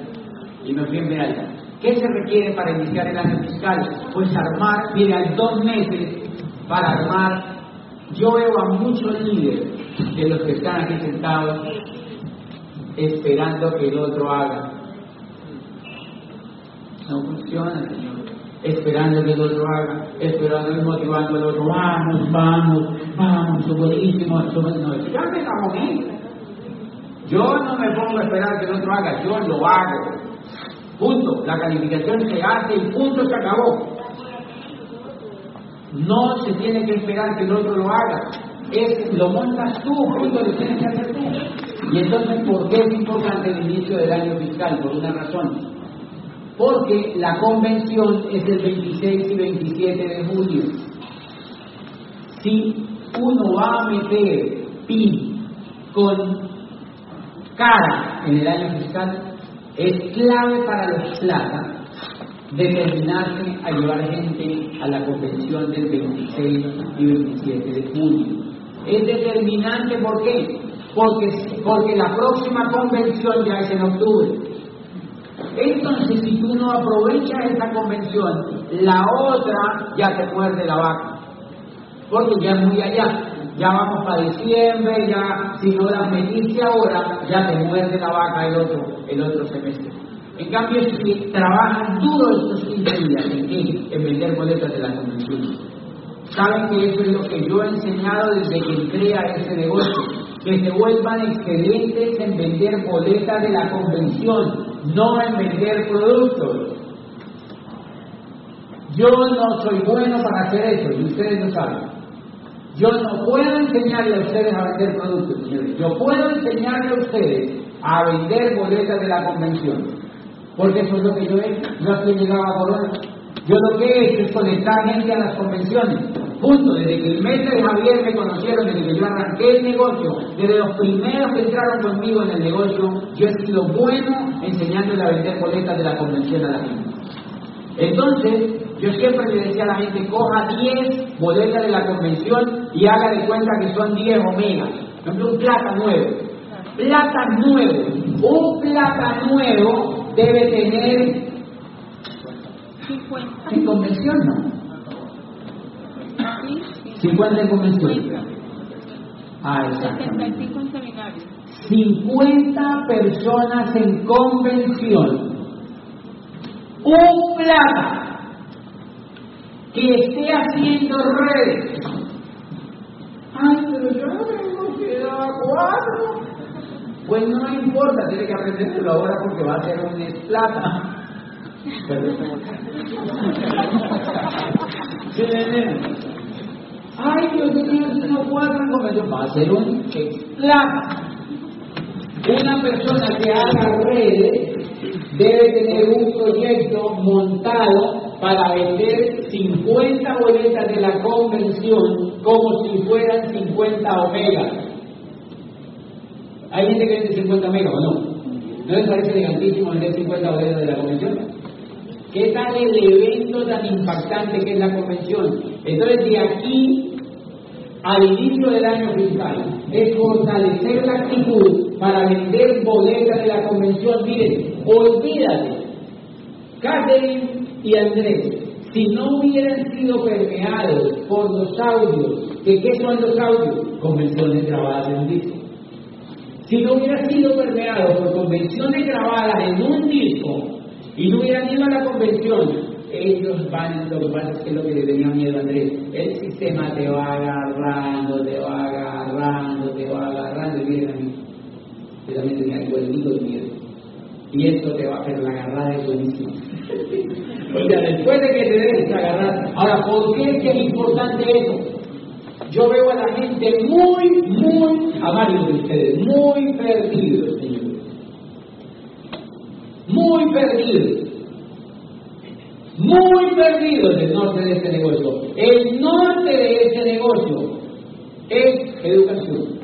Y me fui a Esmeralda. ¿Qué se requiere para iniciar el año fiscal? Pues armar, mire, hay dos meses para armar. Yo veo a muchos líderes de los que están aquí sentados esperando que el otro haga. No funciona, Señor. Esperando que el otro haga, esperando y motivando al otro. Vamos, vamos, vamos, su buenísimo, No, ya me Yo no me pongo a esperar que el otro haga, yo lo hago. Punto. La calificación se hace y punto se acabó. No se tiene que esperar que el otro lo haga. Es, lo montas tú, punto, lo tienes que hacer tú. Y entonces, ¿por qué es importante el inicio del año fiscal? Por una razón. Porque la convención es el 26 y 27 de julio. Si uno va a meter PIB con cara en el año fiscal, es clave para los plata determinarse a llevar gente a la convención del 26 y 27 de junio. Es determinante, ¿por qué? Porque, porque la próxima convención ya es en octubre. Entonces, si tú no aprovechas esta convención, la otra ya te muerde la vaca. Porque ya es muy allá ya vamos para diciembre, ya si no las metiste ahora, ya te muerde la vaca el otro, el otro semestre. En cambio, si trabajan duro estos 15 días, ¿en En vender boletas de la convención. Saben que eso es lo que yo he enseñado desde que entré a este negocio, que se vuelvan excelentes en vender boletas de la convención, no en vender productos. Yo no soy bueno para hacer eso, y ustedes lo saben. Yo no puedo enseñarle a ustedes a vender productos, señores. Yo puedo enseñarle a ustedes a vender boletas de la convención. Porque eso es lo que yo he hecho. Yo aquí llegaba a Corona. Yo lo que he es conectar gente a las convenciones. Punto. Desde que el mes de Javier me conocieron, desde que yo arranqué el negocio, desde los primeros que entraron conmigo en el negocio, yo he sido bueno enseñándole a vender boletas de la convención a la gente. Entonces, yo siempre le decía a la gente, coja 10 boletas de la convención y haga de cuenta que son 10 omegas. Por ejemplo, un plata nuevo. Plata nuevo. Un plata nuevo debe tener 50. En convención, ¿no? 50 en convención. Ah, exacto. 50 personas en convención. Un plata que esté haciendo redes. Ay, pero yo no tengo que dar cuatro. Pues no importa, tiene que aprenderlo ahora porque va a ser un plata. <laughs> Ay, yo tenía sino cuatro en convención. Va a ser un plata. Una persona que haga redes debe tener un proyecto montado para vender 50 boletas de la convención como si fueran 50 omegas. ¿Hay gente que vende 50 megas o no? ¿No les parece elegantísimo vender 50 boletos de la convención? ¿Qué tal el evento tan impactante que es la convención? Entonces, de aquí al inicio del año fiscal, es fortalecer la actitud para vender boletas de la convención. Miren, olvídate, Catherine y Andrés, si no hubieran sido permeados por los audios, ¿que ¿qué son los audios? Convenciones grabadas en un disco. Si no hubieran sido permeados por convenciones grabadas en un disco y no hubieran ido a la convención, ellos van, lo que pasa es que lo que le tenía miedo a Andrés, el sistema te va agarrando, te va agarrando, te va agarrando, y miren a mí, yo también tenía el miedo. Y esto te va a hacer la agarrada de buenísimo. <laughs> o sea, después de que te des agarrar, ahora, ¿por qué es que es importante eso? Yo veo a la gente muy, muy, a varios de ustedes, muy perdidos, señores. Muy perdidos muy perdidos del norte de este negocio. El norte de este negocio es educación.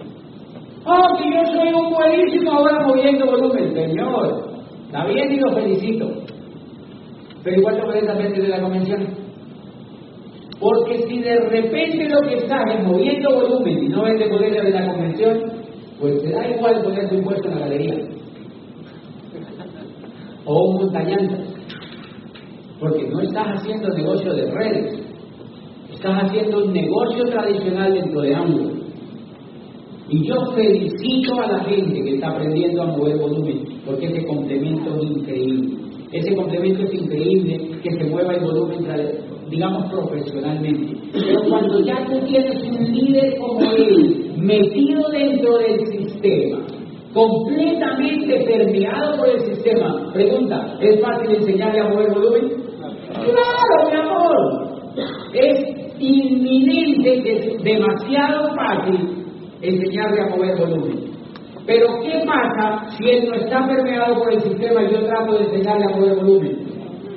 Oh, que yo soy un buenísimo ahora moviendo volumen, señor. Está bien y lo felicito. Pero igual te puedes aprender de la convención. Porque si de repente lo que estás es moviendo volumen y no vende poder de la convención, pues te da igual poner tu impuesto en la galería. <laughs> O un montañante porque no estás haciendo negocio de redes, estás haciendo un negocio tradicional dentro de ambos. Y yo felicito a la gente que está aprendiendo a mover volumen, porque ese complemento es increíble. Ese complemento es increíble que se mueva el volumen, digamos, profesionalmente. Pero cuando ya tú tienes un líder como él, metido dentro del sistema, completamente permeado por el sistema, pregunta, ¿es fácil enseñarle a mover volumen? Claro, mi amor. Es inminente, es demasiado fácil enseñarle a mover volumen. Pero ¿qué pasa si él no está permeado por el sistema y yo trato de enseñarle a mover volumen?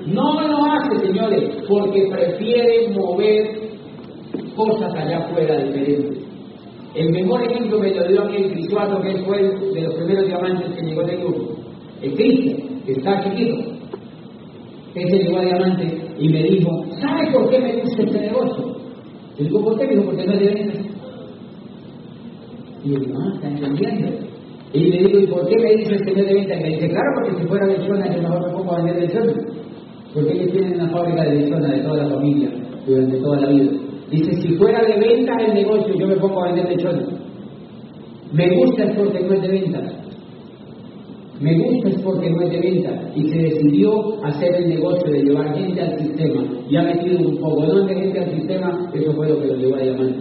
No lo hace, señores, porque prefiere mover cosas allá afuera diferentes. El mejor ejemplo me lo dio a mí el Cristuato, que fue de los primeros diamantes que llegó del grupo. El Cristo, que está chiquito, ese llegó a diamante y me dijo, ¿sabe por qué me gusta este negocio? Y digo, ¿por qué? Me dijo, porque no venta. Y yo ah, está entendiendo. Y le digo, ¿y por qué me dice que no de venta? Y me dice, claro, porque si fuera de zona, yo mejor me pongo a vender de zona. Porque ellos tienen una fábrica de zona de toda la familia, durante toda la vida. Dice, si fuera de venta el negocio, yo me pongo a vender de zona. Me gusta no es de venta. Me gusta es porque no es de venta y se decidió hacer el negocio de llevar gente al sistema y ha metido un poco de gente al sistema, eso fue lo que lo llevó a llamar.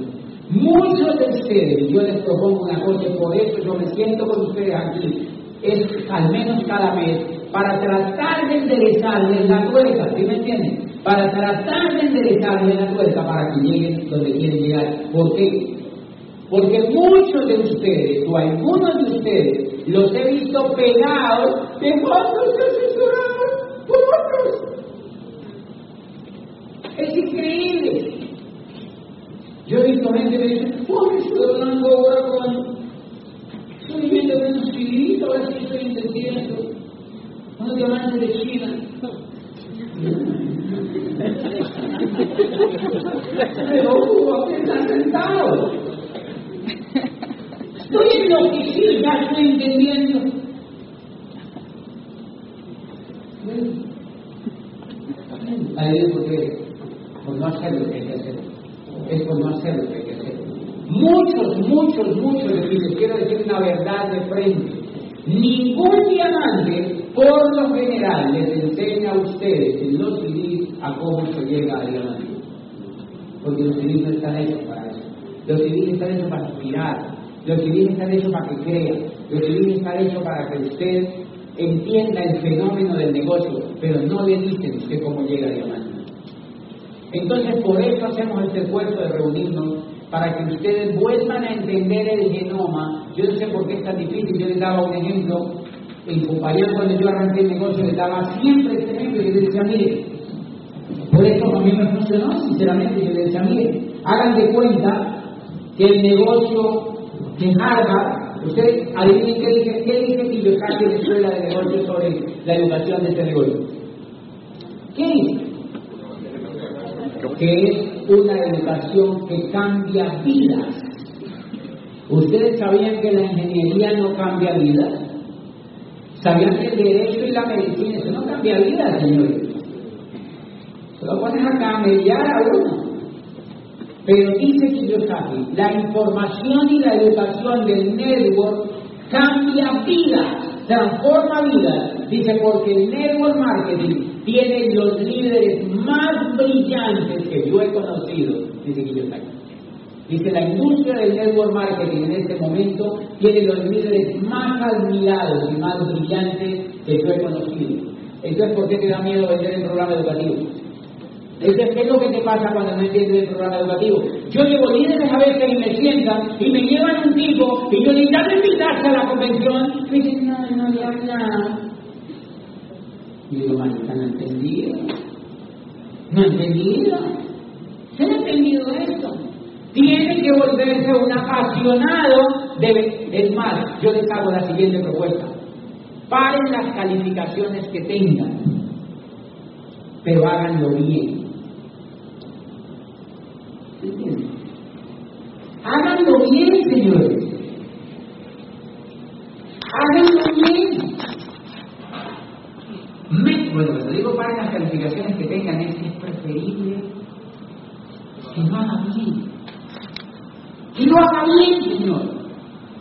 Muchos de ustedes, yo les propongo una cosa por eso yo me siento con ustedes aquí, es al menos cada mes, para tratar de enderezarles la tuerca, ¿sí me entienden? Para tratar de enderezarles la tuerca para que lleguen donde quieren llegar. ¿Por qué? Porque muchos de ustedes, o algunos de ustedes, los he visto pegados de otros asesorados por otros. Es increíble. Yo he visto gente que dice, oh, estoy hablando ahora con... Estoy viendo unos filitos, ahora sí estoy entendiendo. Unos diamantes de China. <laughs> Pero, ¿cómo están sentados? Estoy en sí, ya entendiendo. Ahí es porque por no hacer lo que hay que hacer. Es por no hacer lo que hay que hacer. Muchos, muchos, muchos les quiero decir una verdad de frente. Ningún diamante, por lo general, les enseña a ustedes en los CDs a cómo se llega al diamante. Porque los CDs no están hechos para eso. Los CDs están hechos para inspirar, los civiles están hechos para que crea, los civiles están hechos para que usted entienda el fenómeno del negocio, pero no le dicen usted cómo llega a diamante. Entonces, por eso hacemos este esfuerzo de reunirnos, para que ustedes vuelvan a entender el genoma. Yo no sé por qué es tan difícil, yo les daba un ejemplo, en compañía cuando yo arranqué el negocio, les daba siempre este ejemplo y les decía, mire, por eso a mí me funcionó, sinceramente, yo les decía, mire, hagan de cuenta que el negocio en Harvard Usted adivinen qué dice, qué dice Kiyosaki en la escuela de negocios sobre la educación de este negocio. ¿Qué dice? Que es una educación que cambia vidas. ¿Ustedes sabían que la ingeniería no cambia vidas? ¿Sabían que el derecho y la medicina, eso no cambia vidas, señores? Se lo pones a camellar a uno. Pero dice Kiyosaki, la información y la educación del network cambia vidas, transforma vidas. Dice, porque el network marketing tiene los líderes más brillantes que yo he conocido, dice Kiyosaki. Dice, la industria del network marketing en este momento tiene los líderes más admirados y más brillantes que yo he conocido. Entonces, ¿por qué te da miedo vender el programa educativo? Entonces, ¿qué es lo que te pasa cuando no entiendes el programa educativo? Yo llevo líderes a veces y me sientan y me llevan un tipo y yo le digo, ¿ya invitarse a la convención? Y dicen, no, no, ya, ya. Y digo, manita, no entendido. No entendido. ¿Se ha entendido esto? Tiene que volverse un apasionado de... Es más, yo les hago la siguiente propuesta. Paren las calificaciones que tengan, pero háganlo bien. Háganlo bien, señores. Háganlo bien. Me, bueno, cuando digo para las calificaciones que tengan, es preferible que lo haga bien. Que lo haga bien, señor.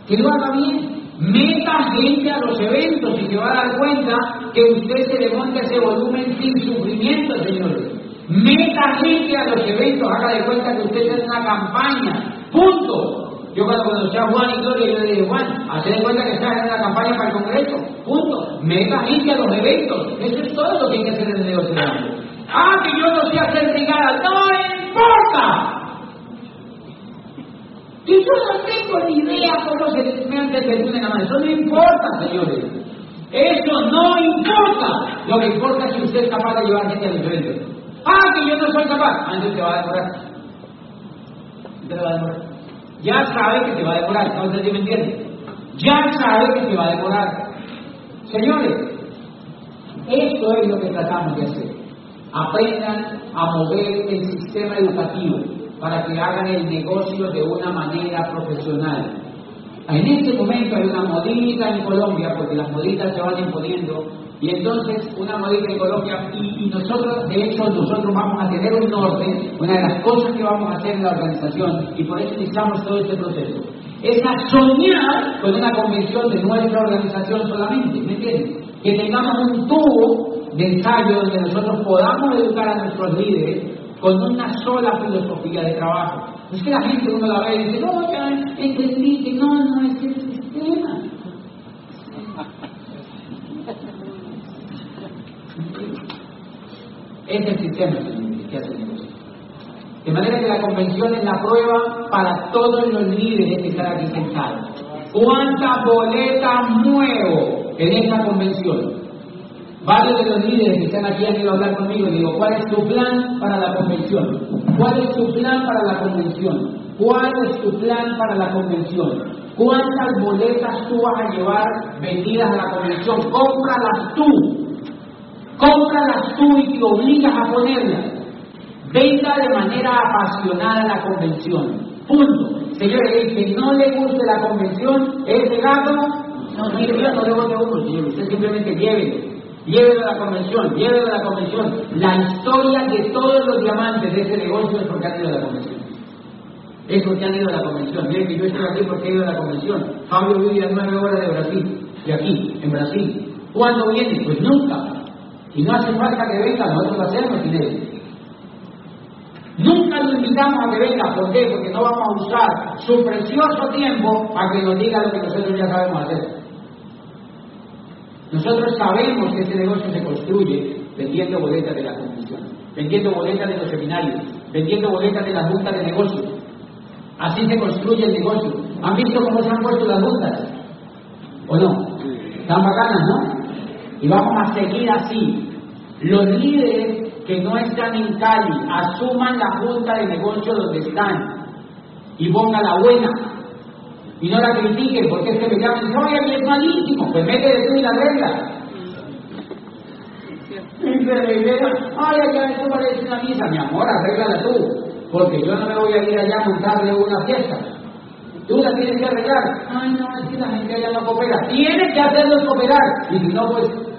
Que lo haga bien. Meta gente a los eventos y se va a dar cuenta que usted se le monta ese volumen sin sufrimiento, señores. Meta gente a los eventos, haga de cuenta que usted es una campaña. Punto. Yo cuando conocí a Juan y Gloria, yo le dije, Juan, haz de cuenta que estás en una campaña para el Congreso. Punto. Meta gente a los eventos. Eso es todo lo que hay que hacer en el negocio. Ah, que yo no sé hacer brigada. No importa. Y yo no tengo ni idea cómo se me antes de una mano. Eso no importa, señores. Eso no importa. Lo que importa es si usted es capaz de llevar gente a los eventos. Ah, que yo no soy capaz. Ah, entonces te va a demorar. Te va a demorar. Ya sabe que te va a demorar. No sé si me entiende. Ya sabe que te va a demorar. Señores, esto es lo que tratamos de hacer. Aprendan a mover el sistema educativo para que hagan el negocio de una manera profesional. En este momento hay una modita en Colombia, porque las moditas se van imponiendo, y entonces una modita en y, nosotros, de hecho, nosotros vamos a tener un norte, una de las cosas que vamos a hacer en la organización, y por eso iniciamos todo este proceso, es a soñar con una convención de nuestra organización solamente, ¿me entiendes? Que tengamos un tubo de ensayo donde nosotros podamos educar a nuestros líderes con una sola filosofía de trabajo. Es que la gente uno la ve y dice, no, ya entendí que no, no es el sistema. Es el sistema que hace. De manera que la convención es la prueba para todos los líderes que están aquí sentados. ¿Cuántas boletas muevo en esta convención? Varios de los líderes que están aquí han ido a hablar conmigo y digo, ¿cuál es tu plan para la convención? ¿Cuál es tu plan para la convención? ¿Cuál es tu plan para la convención? ¿Cuántas boletas tú vas a llevar vendidas a la convención? Cómpralas tú. Cómpralas tú y te obligas a ponerlas. Venga de manera apasionada a la convención. Punto. Señores, el que no le guste la convención, ese gato, no, yo no le voy a uno, señor. Usted simplemente llévelo. Llévelo a la convención, llévelo a la convención. La historia de todos los diamantes de ese negocio es porque han ido a la convención. Es porque han ido a la convención. Miren que yo estoy aquí porque he ido a la convención. Fabio vive a nueve horas de Brasil, de aquí, en Brasil. ¿Cuándo viene? Pues nunca. Y no hace falta que venga, nosotros lo hacemos sin él. Nunca lo invitamos a que venga, ¿por qué? Porque no vamos a usar su precioso tiempo para que nos diga lo que nosotros ya sabemos hacer. Nosotros sabemos que este negocio se construye vendiendo boletas de la convención, vendiendo boletas de los seminarios, vendiendo boletas de las juntas de negocios. Así se construye el negocio. ¿Han visto cómo se han puesto las juntas? ¿O no? Están bacanas, ¿no? Y vamos a seguir así. Los líderes que no están en Cali asuman la junta de negocio donde están y pongan la buena. Y no la critiquen porque es que me llaman, oye, aquí es malísimo, pues métele tú y la regla. Y se ay, ya esto parece una misa, mi amor, arréglala tú, porque yo no me voy a ir allá a montarle una fiesta. Tú la tienes que arreglar. Ay, no, es que la gente allá no coopera. Tienes que hacerlos cooperar. Y si no, pues,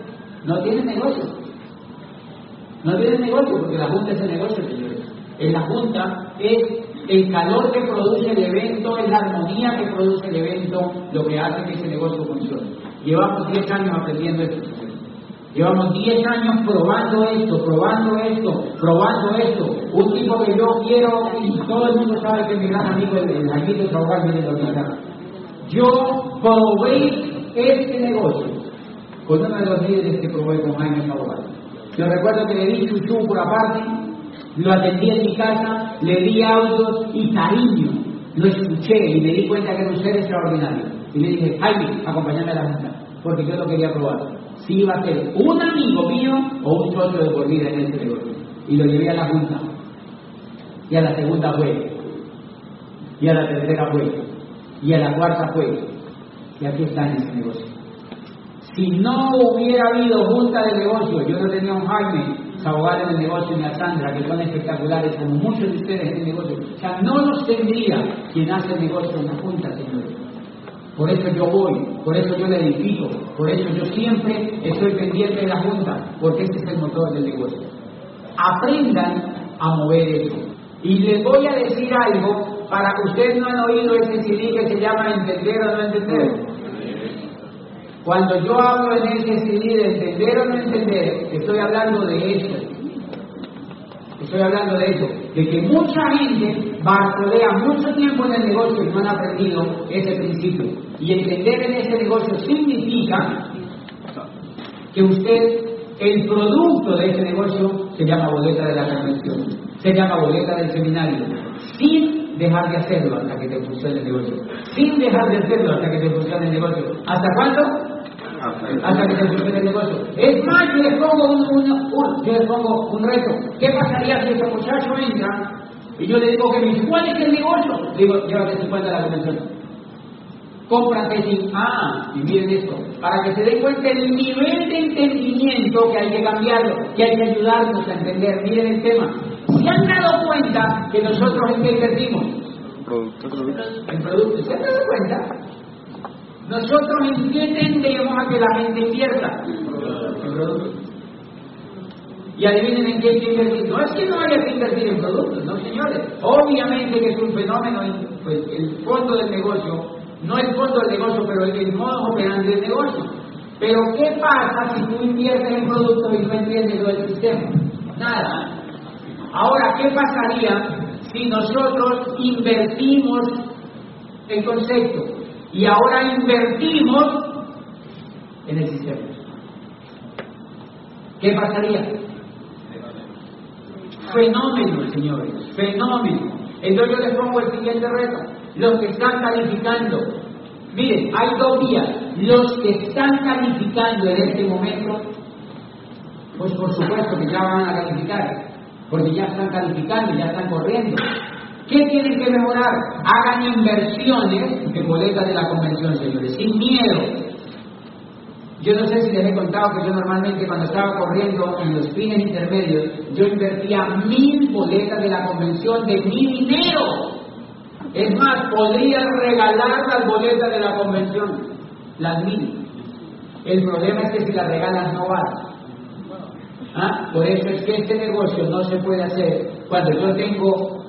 no tienes negocio. No tienes negocio, porque la Junta es el negocio, señores. En la Junta es el calor que produce el evento, es la armonía que produce el evento, lo que hace que ese negocio funcione. Llevamos 10 años aprendiendo esto. Llevamos 10 años probando esto, probando esto, probando esto. Un tipo que yo quiero, y todo el mundo sabe que es mi gran amigo, el, Jaquito Trabajar, viene de Yo probé este negocio con uno de los líderes que probé con Jaime Trabajar. Yo recuerdo que le di chuchú por aparte, lo atendí en mi casa, le di autos y cariño. Lo escuché y me di cuenta que era un ser extraordinario. Y le dije, Jaime, acompáñame a la junta, porque yo lo quería probar si iba a ser un amigo mío o un socio de por vida en este negocio. Y lo llevé a la junta. Y a la segunda fue. Y a la tercera fue. Y a la cuarta fue. Y aquí está en ese negocio. Si no hubiera habido junta de negocio, yo no tenía un Jaime Sabogal en el negocio ni a Sandra, que son espectaculares, como muchos de ustedes en el negocio. O sea, no nos tendría quien hace negocio en la junta, señores. Por eso yo voy, por eso yo le edifico, por eso yo siempre estoy pendiente de la junta, porque ese es el motor del negocio. Aprendan a mover eso. Y les voy a decir algo para que ustedes no han oído ese CD que se llama Entender o no entender. Cuando yo hablo en CD de entender o no entender, estoy hablando de eso. Estoy hablando de eso, de que mucha gente barcolea mucho tiempo en el negocio y no han aprendido ese principio. Y entender en ese negocio significa que usted, el producto de ese negocio, se llama boleta de la convención, se llama boleta del seminario, sin dejar de hacerlo hasta que te funcione el negocio, sin dejar de hacerlo hasta que te funcione el negocio. ¿Hasta cuándo? Hasta que se funcione el negocio. Es más, yo les pongo un, un, yo les pongo un reto. ¿Qué pasaría si ese muchacho entra y yo le digo que ¿cuál es el negocio? Digo, llévate 50 a la convención. Cómprate sin Ah, y miren esto, para que se den cuenta el nivel de entendimiento que hay que cambiarlo, que hay que ayudarnos a entender. Miren el tema. ¿Se han dado cuenta que nosotros en qué invertimos? En productos. ¿Se han dado cuenta? Nosotros en qué tendemos a que la gente productos. Y adivinen en qué hay que invertir. No es que no haya que invertir en productos, no señores. Obviamente que es un fenómeno, pues el fondo del negocio, no el fondo del negocio, pero el, modo operante del negocio. Pero ¿qué pasa si tú inviertes en productos y no entiendes lo del sistema? Nada. Ahora, ¿qué pasaría si nosotros invertimos en concepto y ahora invertimos en el sistema? ¿Qué pasaría? Fenómeno, señores, fenómeno. Entonces yo les pongo el siguiente reto. Los que están calificando, miren, hay dos días. Los que están calificando en este momento, pues por supuesto que ya van a calificar, porque ya están calificando, ya están corriendo. ¿Qué tienen que mejorar? Hagan inversiones en boletas de la convención, señores, sin miedo. Yo no sé si les he contado que yo normalmente cuando estaba corriendo en los fines intermedios, yo invertía mil boletas de la convención de mi dinero. Es más, podría regalar las boletas de la convención, las mil. El problema es que si las regalas no vas. ¿Ah? Por eso es que este negocio no se puede hacer cuando yo tengo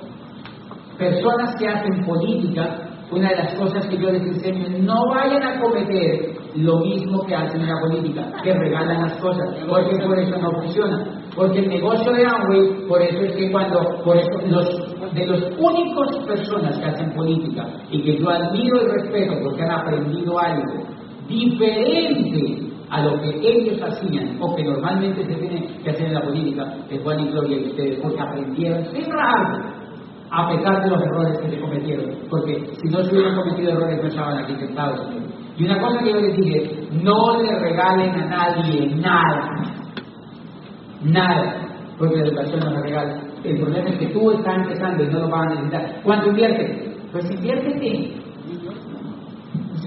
personas que hacen política una de las cosas que yo les enseño no vayan a cometer lo mismo que hacen en la política, que regalan las cosas, porque por eso no funciona. Porque el negocio de Amway, por eso es que cuando, por eso, los, de los únicos personas que hacen política y que yo admiro y respeto porque han aprendido algo diferente a lo que ellos hacían o que normalmente se tiene que hacer en la política, es Juan y Gloria y ustedes, porque aprendieron sin raro a pesar de los errores que se cometieron, porque si no se hubieran cometido errores no estaban aquí sentados. Y una cosa que yo les dije, no le regalen a nadie nada, nada, porque la educación no se regala. El problema es que tú estás empezando y no lo vas a necesitar. ¿Cuánto inviertes? Pues inviértete.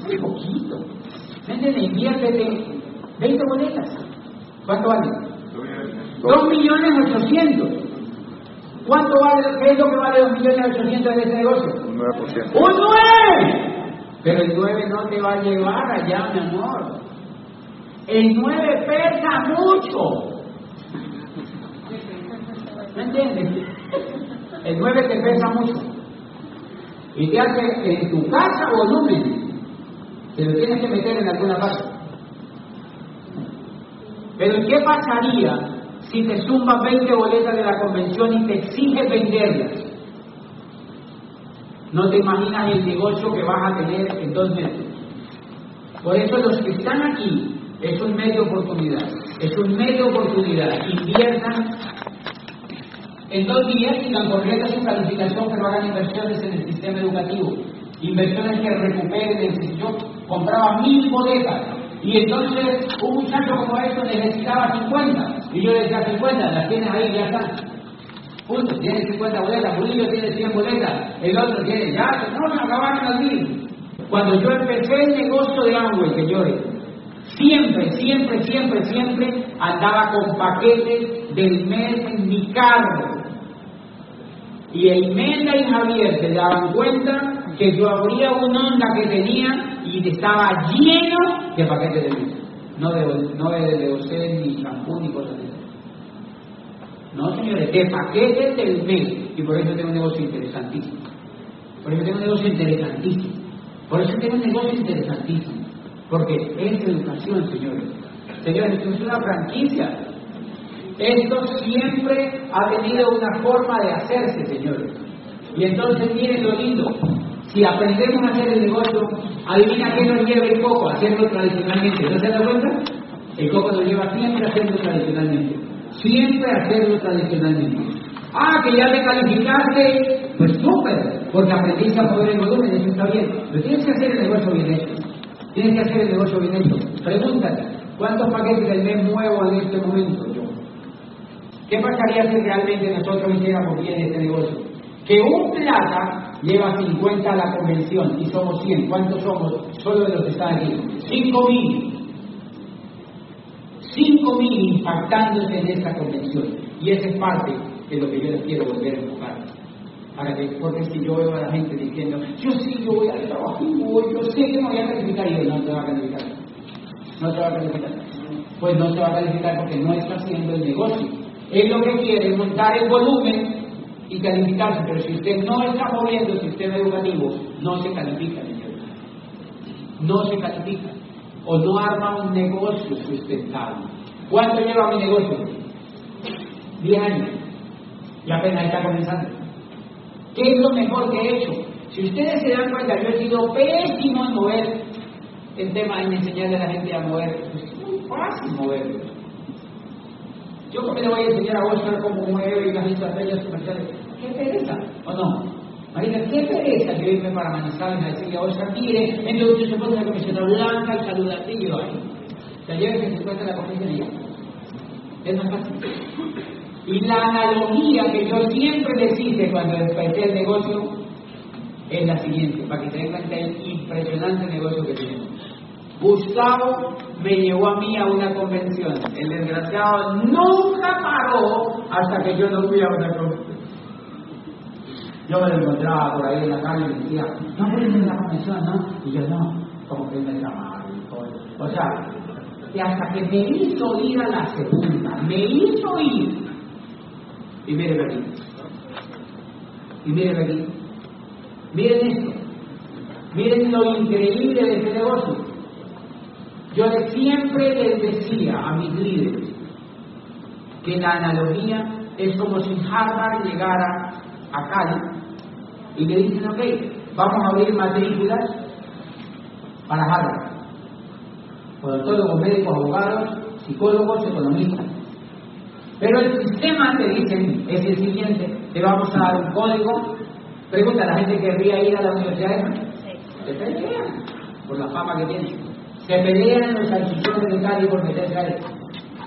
muy poquito. ¿Me entiendes? Inviértete 20 boletas. ¿Cuánto vale? 2 millones 800. ¿Cuánto vale? ¿Qué es lo que vale 2 millones 800 de ese negocio? Un 9%. ¡Un 9! Pero el 9 no te va a llevar allá, mi amor. El 9 pesa mucho. ¿Me entiendes? El 9 te pesa mucho. Y te hace en tu casa volumen. Te lo tienes que meter en alguna parte. Pero ¿qué pasaría si te sumas 20 boletas de la convención y te exiges venderlas? No te imaginas el negocio que vas a tener en dos meses. Por eso los que están aquí es un medio oportunidad. Es un medio oportunidad. Inviertan en dos días y completa su calificación, pero hagan inversiones en el sistema educativo. Inversiones que recuperen el sistema. Compraba mil boletas y entonces un muchacho como esto necesitaba 50 y yo le decía 50, las tienes ahí, ya están. Punto, tiene 50 boletas, Murillo tiene 100 boletas, el otro tiene, ya, no, me acabaron mil. Cuando yo empecé el negocio de Amway, yo siempre, siempre, siempre, siempre andaba con paquetes del mes en mi carro. Y Imelda y Javier se daban cuenta que yo abría una onda que tenía y estaba lleno de paquetes de mes. No de, no de, de ni champú, ni cosas así. No, señores, de paquetes del mes. Y por eso tengo un negocio interesantísimo. Por eso tengo un negocio interesantísimo. Por eso tengo un negocio interesantísimo. Porque es educación, señores. Señores, esto es una franquicia. Esto siempre ha tenido una forma de hacerse, señores. Y entonces miren lo lindo. Si aprendemos a hacer el negocio, adivina qué nos lleva el coco, hacerlo tradicionalmente. ¿No se da cuenta? El coco nos lleva siempre a hacerlo tradicionalmente. Siempre a hacerlo tradicionalmente. Ah, que ya te calificaste, pues súper, porque aprendiste a mover el volumen, eso está bien. Pero tienes que hacer el negocio bien hecho. Tienes que hacer el negocio bien hecho. Pregúntate, ¿cuántos paquetes del mes muevo en este momento yo? ¿Qué pasaría si realmente nosotros hiciéramos bien este negocio? Que un plata lleva 50 a la convención y somos 100. ¿Cuántos somos? Solo de los que están aquí. 5 mil. 5 mil impactándose en esta convención. Y esa es parte de lo que yo les quiero volver a enfocar. Para que, porque si yo veo a la gente diciendo, yo sí, yo voy al trabajo, yo sé que me voy a calificar, y yo no te va a calificar. No te va a calificar. Pues no te va a calificar porque no está haciendo el negocio. Él lo que quiere es montar el volumen y calificarse, pero si usted no está moviendo el sistema educativo, no se califica. No se califica. O no arma un negocio sustentable. ¿Cuánto lleva mi negocio? Diez años. Y apenas está comenzando. ¿Qué es lo mejor que he hecho? Si ustedes se dan cuenta, yo he sido pésimo en mover el tema, en enseñarle a la gente a mover. Es muy fácil moverlo. Yo cómo le voy a enseñar a Oscar cómo mueve y las estrategias comerciales. ¿Qué pereza? ¿O no? Marina, qué pereza que irme para Manizales a decirle a Oscar, mire, entonces usted se pone la camiseta blanca y saluda y yo ahí. Se lleva que se encuentra la ya. Es más fácil. Y la analogía que yo siempre les hice cuando empecé el negocio es la siguiente, para que se den cuenta del impresionante negocio que tenemos. Gustavo me llevó a mí a una convención. El desgraciado nunca paró hasta que yo no fui a una convención. Yo me lo encontraba por ahí en la calle y me decía, no puedes ir a la convención, ¿no? Y yo no, como que me llamaba. O sea, y hasta que me hizo ir a la segunda, me hizo ir. Y miren aquí. Y miren aquí. Miren esto. Miren lo increíble de este negocio. Yo siempre les decía a mis líderes que la analogía es como si Harvard llegara a Cali y le dicen, ok, vamos a abrir matrículas para Harvard. Odontólogos, médicos, abogados, psicólogos, economistas. Pero el sistema te dicen es el siguiente, te vamos a dar un código. Pregunta, ¿la gente querría ir a la universidad? Se pelean por la fama que tienen. Se pelean en los salchichones de Cali por meterse a eso.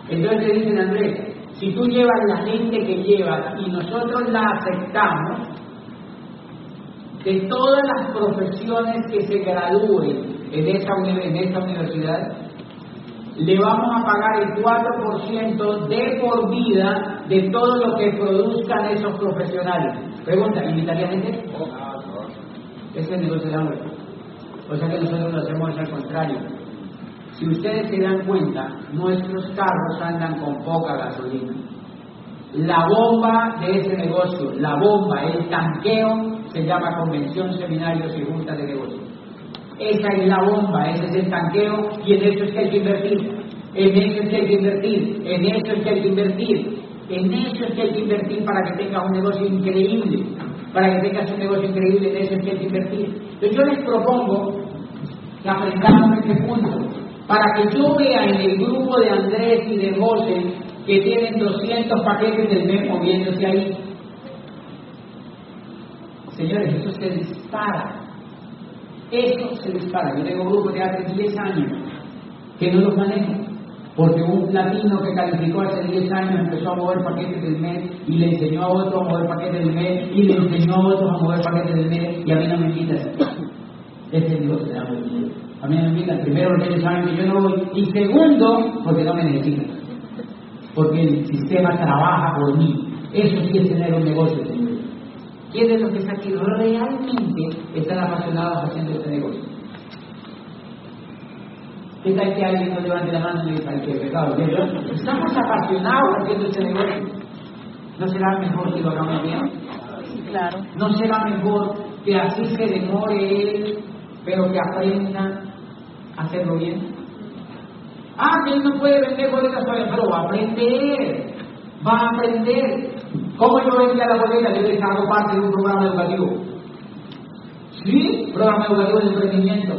Entonces te dicen, Andrés, si tú llevas la gente que llevas y nosotros la aceptamos, de todas las profesiones que se gradúen en esta, en esta universidad, le vamos a pagar el 4% de por vida de todo lo que produzcan esos profesionales. Pregunta, ¿invitaría gente? Ese es el negocio de hambre. O sea que nosotros lo hacemos al contrario. Si ustedes se dan cuenta, nuestros carros andan con poca gasolina. La bomba de ese negocio, la bomba, el tanqueo, se llama convención, seminarios y juntas de negocios. Esa es la bomba, ese es el tanqueo y en eso es que hay que invertir. En eso es que hay que invertir, en eso es que hay que invertir, en eso es que hay que invertir para que tengas un negocio increíble, para que tengas un negocio increíble, en eso es que hay que invertir. Entonces yo les propongo que aprendamos este punto, para que yo vea en el grupo de Andrés y de José que tienen 200 paquetes del mes moviéndose ahí. Señores, eso se dispara. Eso se dispara. Yo tengo un grupo de hace 10 años que no los manejo. Porque un latino que calificó hace 10 años empezó a mover paquetes del mes y le enseñó a otro a mover paquetes del mes y le enseñó a otro a mover paquetes del mes y a mí no me invitan. Ese Dios se da A mí me invitan. Primero porque ellos saben que yo no voy y segundo porque no me necesitan. Porque el sistema trabaja por mí. Eso sí es tener un negocio, señores. ¿Quiénes de los que están aquí realmente están apasionados haciendo este negocio? ¿Qué tal que alguien no levante la mano y diga, qué pecado? Estamos apasionados haciendo este negocio. ¿No será mejor que lo hagamos bien? Claro. ¿No será mejor que así se demore él, pero que aprenda hacerlo bien? Ah, que él no puede vender boletas todavía, pero va a aprender. Va a aprender. ¿Cómo yo vendía la boleta? Yo les hago parte de un programa educativo. ¿Sí? Programa educativo de emprendimiento.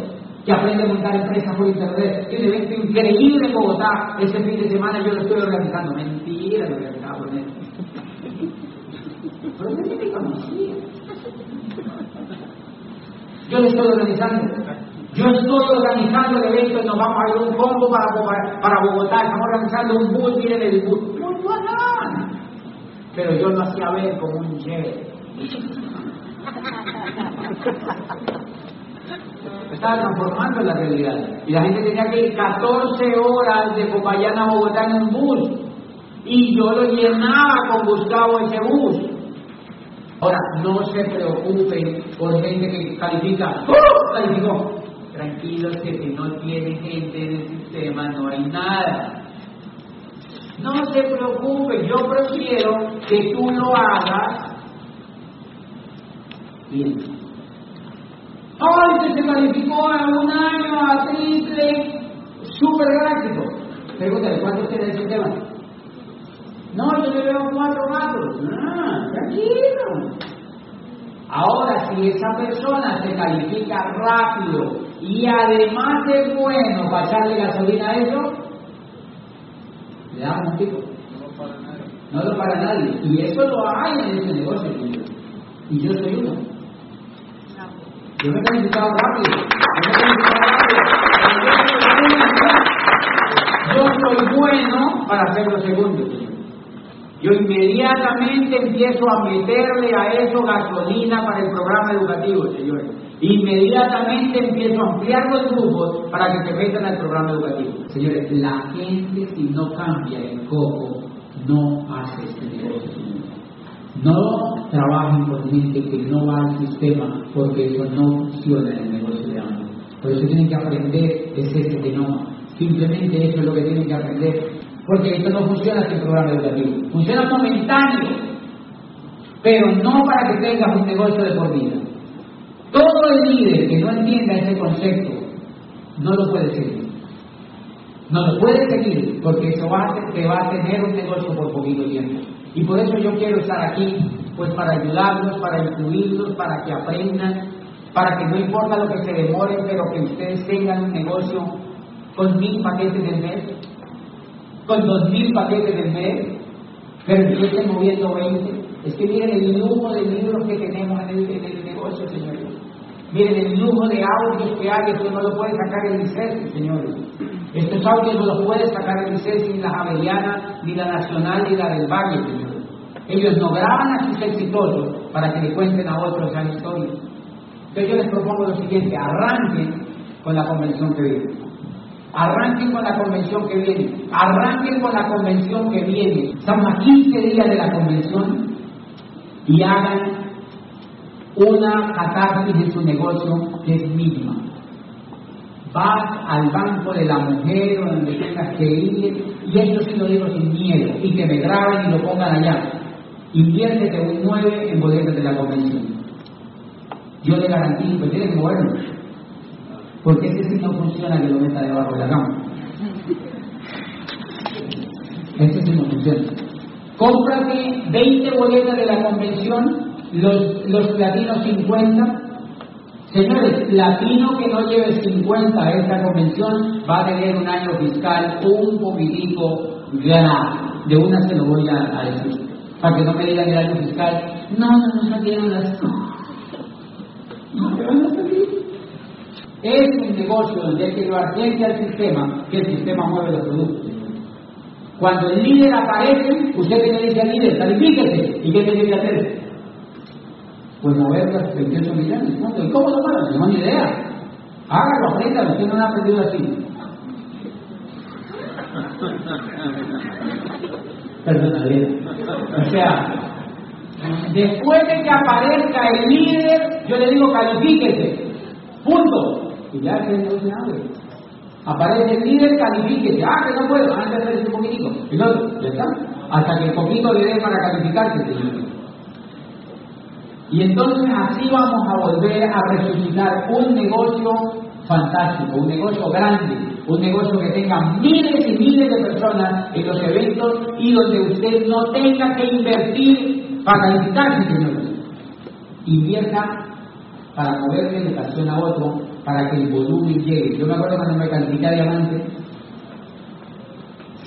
Que aprende a montar empresas por internet. Tiene un evento increíble en Bogotá. Ese fin de semana yo lo estoy organizando. Mentira, lo organizaba por él. Pero yo me conocía. Yo lo estoy organizando. Yo estoy organizando el evento y nos vamos a ir un combo para, para, Bogotá. Estamos organizando un bus, miren el bus. Muy bueno. Pero yo lo hacía ver como un jet. <laughs> Estaba transformando la realidad. Y la gente tenía que ir 14 horas de Popayán a Bogotá en un bus. Y yo lo llenaba con Gustavo ese bus. Ahora, no se preocupen por gente que califica. ¡Oh! Calificó. Tranquilos que si no tiene gente en el sistema no hay nada. No se preocupe, yo prefiero que tú lo hagas bien. Hoy se calificó a un año a triple, súper galáctico. Pregúntale, ¿cuántos tiene ese tema? No, yo le veo cuatro gatos. Ah, tranquilo. Ahora, si esa persona se califica rápido y además es bueno para echarle gasolina a eso, le damos un tipo. No lo para nadie. Y eso lo hay en ese negocio, Y yo soy uno. Yo me he calificado rápido. Yo soy bueno para hacer los segundos. Yo inmediatamente empiezo a meterle a eso gasolina para el programa educativo, señores. Inmediatamente empiezo a ampliar los grupos para que se metan al programa educativo. Señores, la gente si no cambia el coco, no hace este negocio. No trabajen con gente que no va al sistema, porque eso no funciona en el negocio de ambos. Por eso tienen que aprender es ese que no. Simplemente eso es lo que tienen que aprender porque esto no funciona sin programa educativo. Funciona momentáneo, pero no para que tengas un negocio de por vida. Todo el líder que no entienda ese concepto no lo puede seguir. No lo puede seguir porque eso va a, te va a tener un negocio por poquito tiempo. Y por eso yo quiero estar aquí, pues para ayudarlos, para incluirlos, para que aprendan, para que no importa lo que se demore, pero que ustedes tengan un negocio con mil paquetes del mes, con dos mil paquetes del mes, pero empiecen moviendo 20. Es que miren el lujo de libros que tenemos en el, en el negocio, señores. Miren el lujo de audios que hay, esto no lo puede sacar el licencia, señores. Estos audios no los puede sacar el licencia ni la Javeriana, ni la Nacional, ni la del Valle, señores. Ellos no graban a sus exitosos para que le cuenten a otros esa historia. Entonces yo les propongo lo siguiente, arranquen con la convención que viene. Arranquen con la convención que viene. Arranquen con la convención que viene. Estamos a 15 días de la convención y hagan una catarsis de su negocio que es mínima. Vas al banco de la mujer o donde tengas que ir, y esto sí lo digo sin miedo, y que me graben y lo pongan allá. Inviértete un 9 en boletas de la convención. Yo le garantizo, tiene que moverlo. Porque ese sí no funciona que lo meta debajo de la cama. Ese sí no funciona. Cómprate 20 boletas de la convención, los, los platinos 50. Señores, platino que no lleve 50 a esta convención va a tener un año fiscal un poquitico grave. De una se lo voy a, a decir. Para que no me digan el año fiscal, no, no, no tienen las. No, ¿qué van a salir? Es un negocio donde hay que llevar gente al sistema, que el sistema mueve los productos. Cuando el líder aparece, usted tiene que decir al líder, califíquese. ¿Y qué tiene que hacer? Pues mover los 28 millones. ¿no? ¿Y cómo lo mueven? No ni idea. Hágalo, apréndalo, usted no lo ha aprendido así. Perdónale. O sea, después de que aparezca el líder, yo le digo califíquese. Punto. Y ya que no dice nada. Aparece el líder, califíquese. Ah, que no puedo. Antes de hacer un poquitico. Y luego, ya está. Hasta que el poquito le dé para calificarse. Y entonces así vamos a volver a resucitar un negocio fantástico, un negocio grande, un negocio que tenga miles y miles de personas en los eventos y donde usted no tenga que invertir para calificarse, señores. Invierta para moverse de estación a otro, para que el volumen llegue. Yo me acuerdo cuando me califiqué a diamante,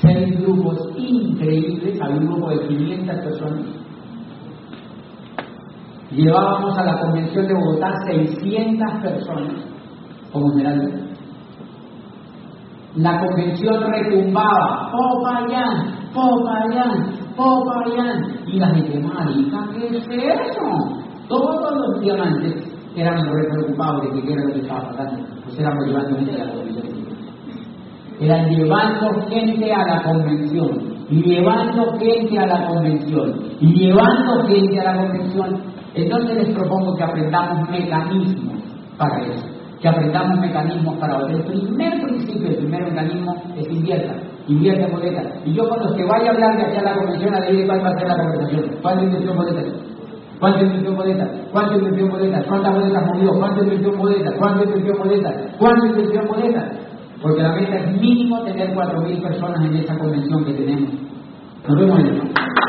seis grupos increíbles, había un grupo de 500 personas. Llevábamos a la convención de Bogotá 600 personas como general. La convención retumbaba, Popayán, Popayán, Popayán. Y la gente, marica, ¿qué es eso? Todos los diamantes eran re preocupados de que era lo que estaba pasando. Pues éramos llevando gente a la convención. Eran llevando gente a la convención, llevando gente a la convención, y llevando gente a la convención. Entonces les propongo que aprendamos mecanismos para eso que aprendamos mecanismos para volver. El primer principio, el primer mecanismo es invierta, invierta boletas. Y yo con los que vaya a hablar de aquí a la convención, a decir cuál va a ser la conversación. ¿Cuánto invirtió en boletas? ¿Cuánto invirtió en boletas? ¿Cuánto invirtió en boletas? ¿Cuántas boletas movió? ¿Cuánto invirtió en boletas? ¿Cuánto invirtió en boletas? ¿Cuánto invirtió en boletas? Porque la meta es mínimo tener 4.000 personas en esa convención que tenemos. Nos vemos en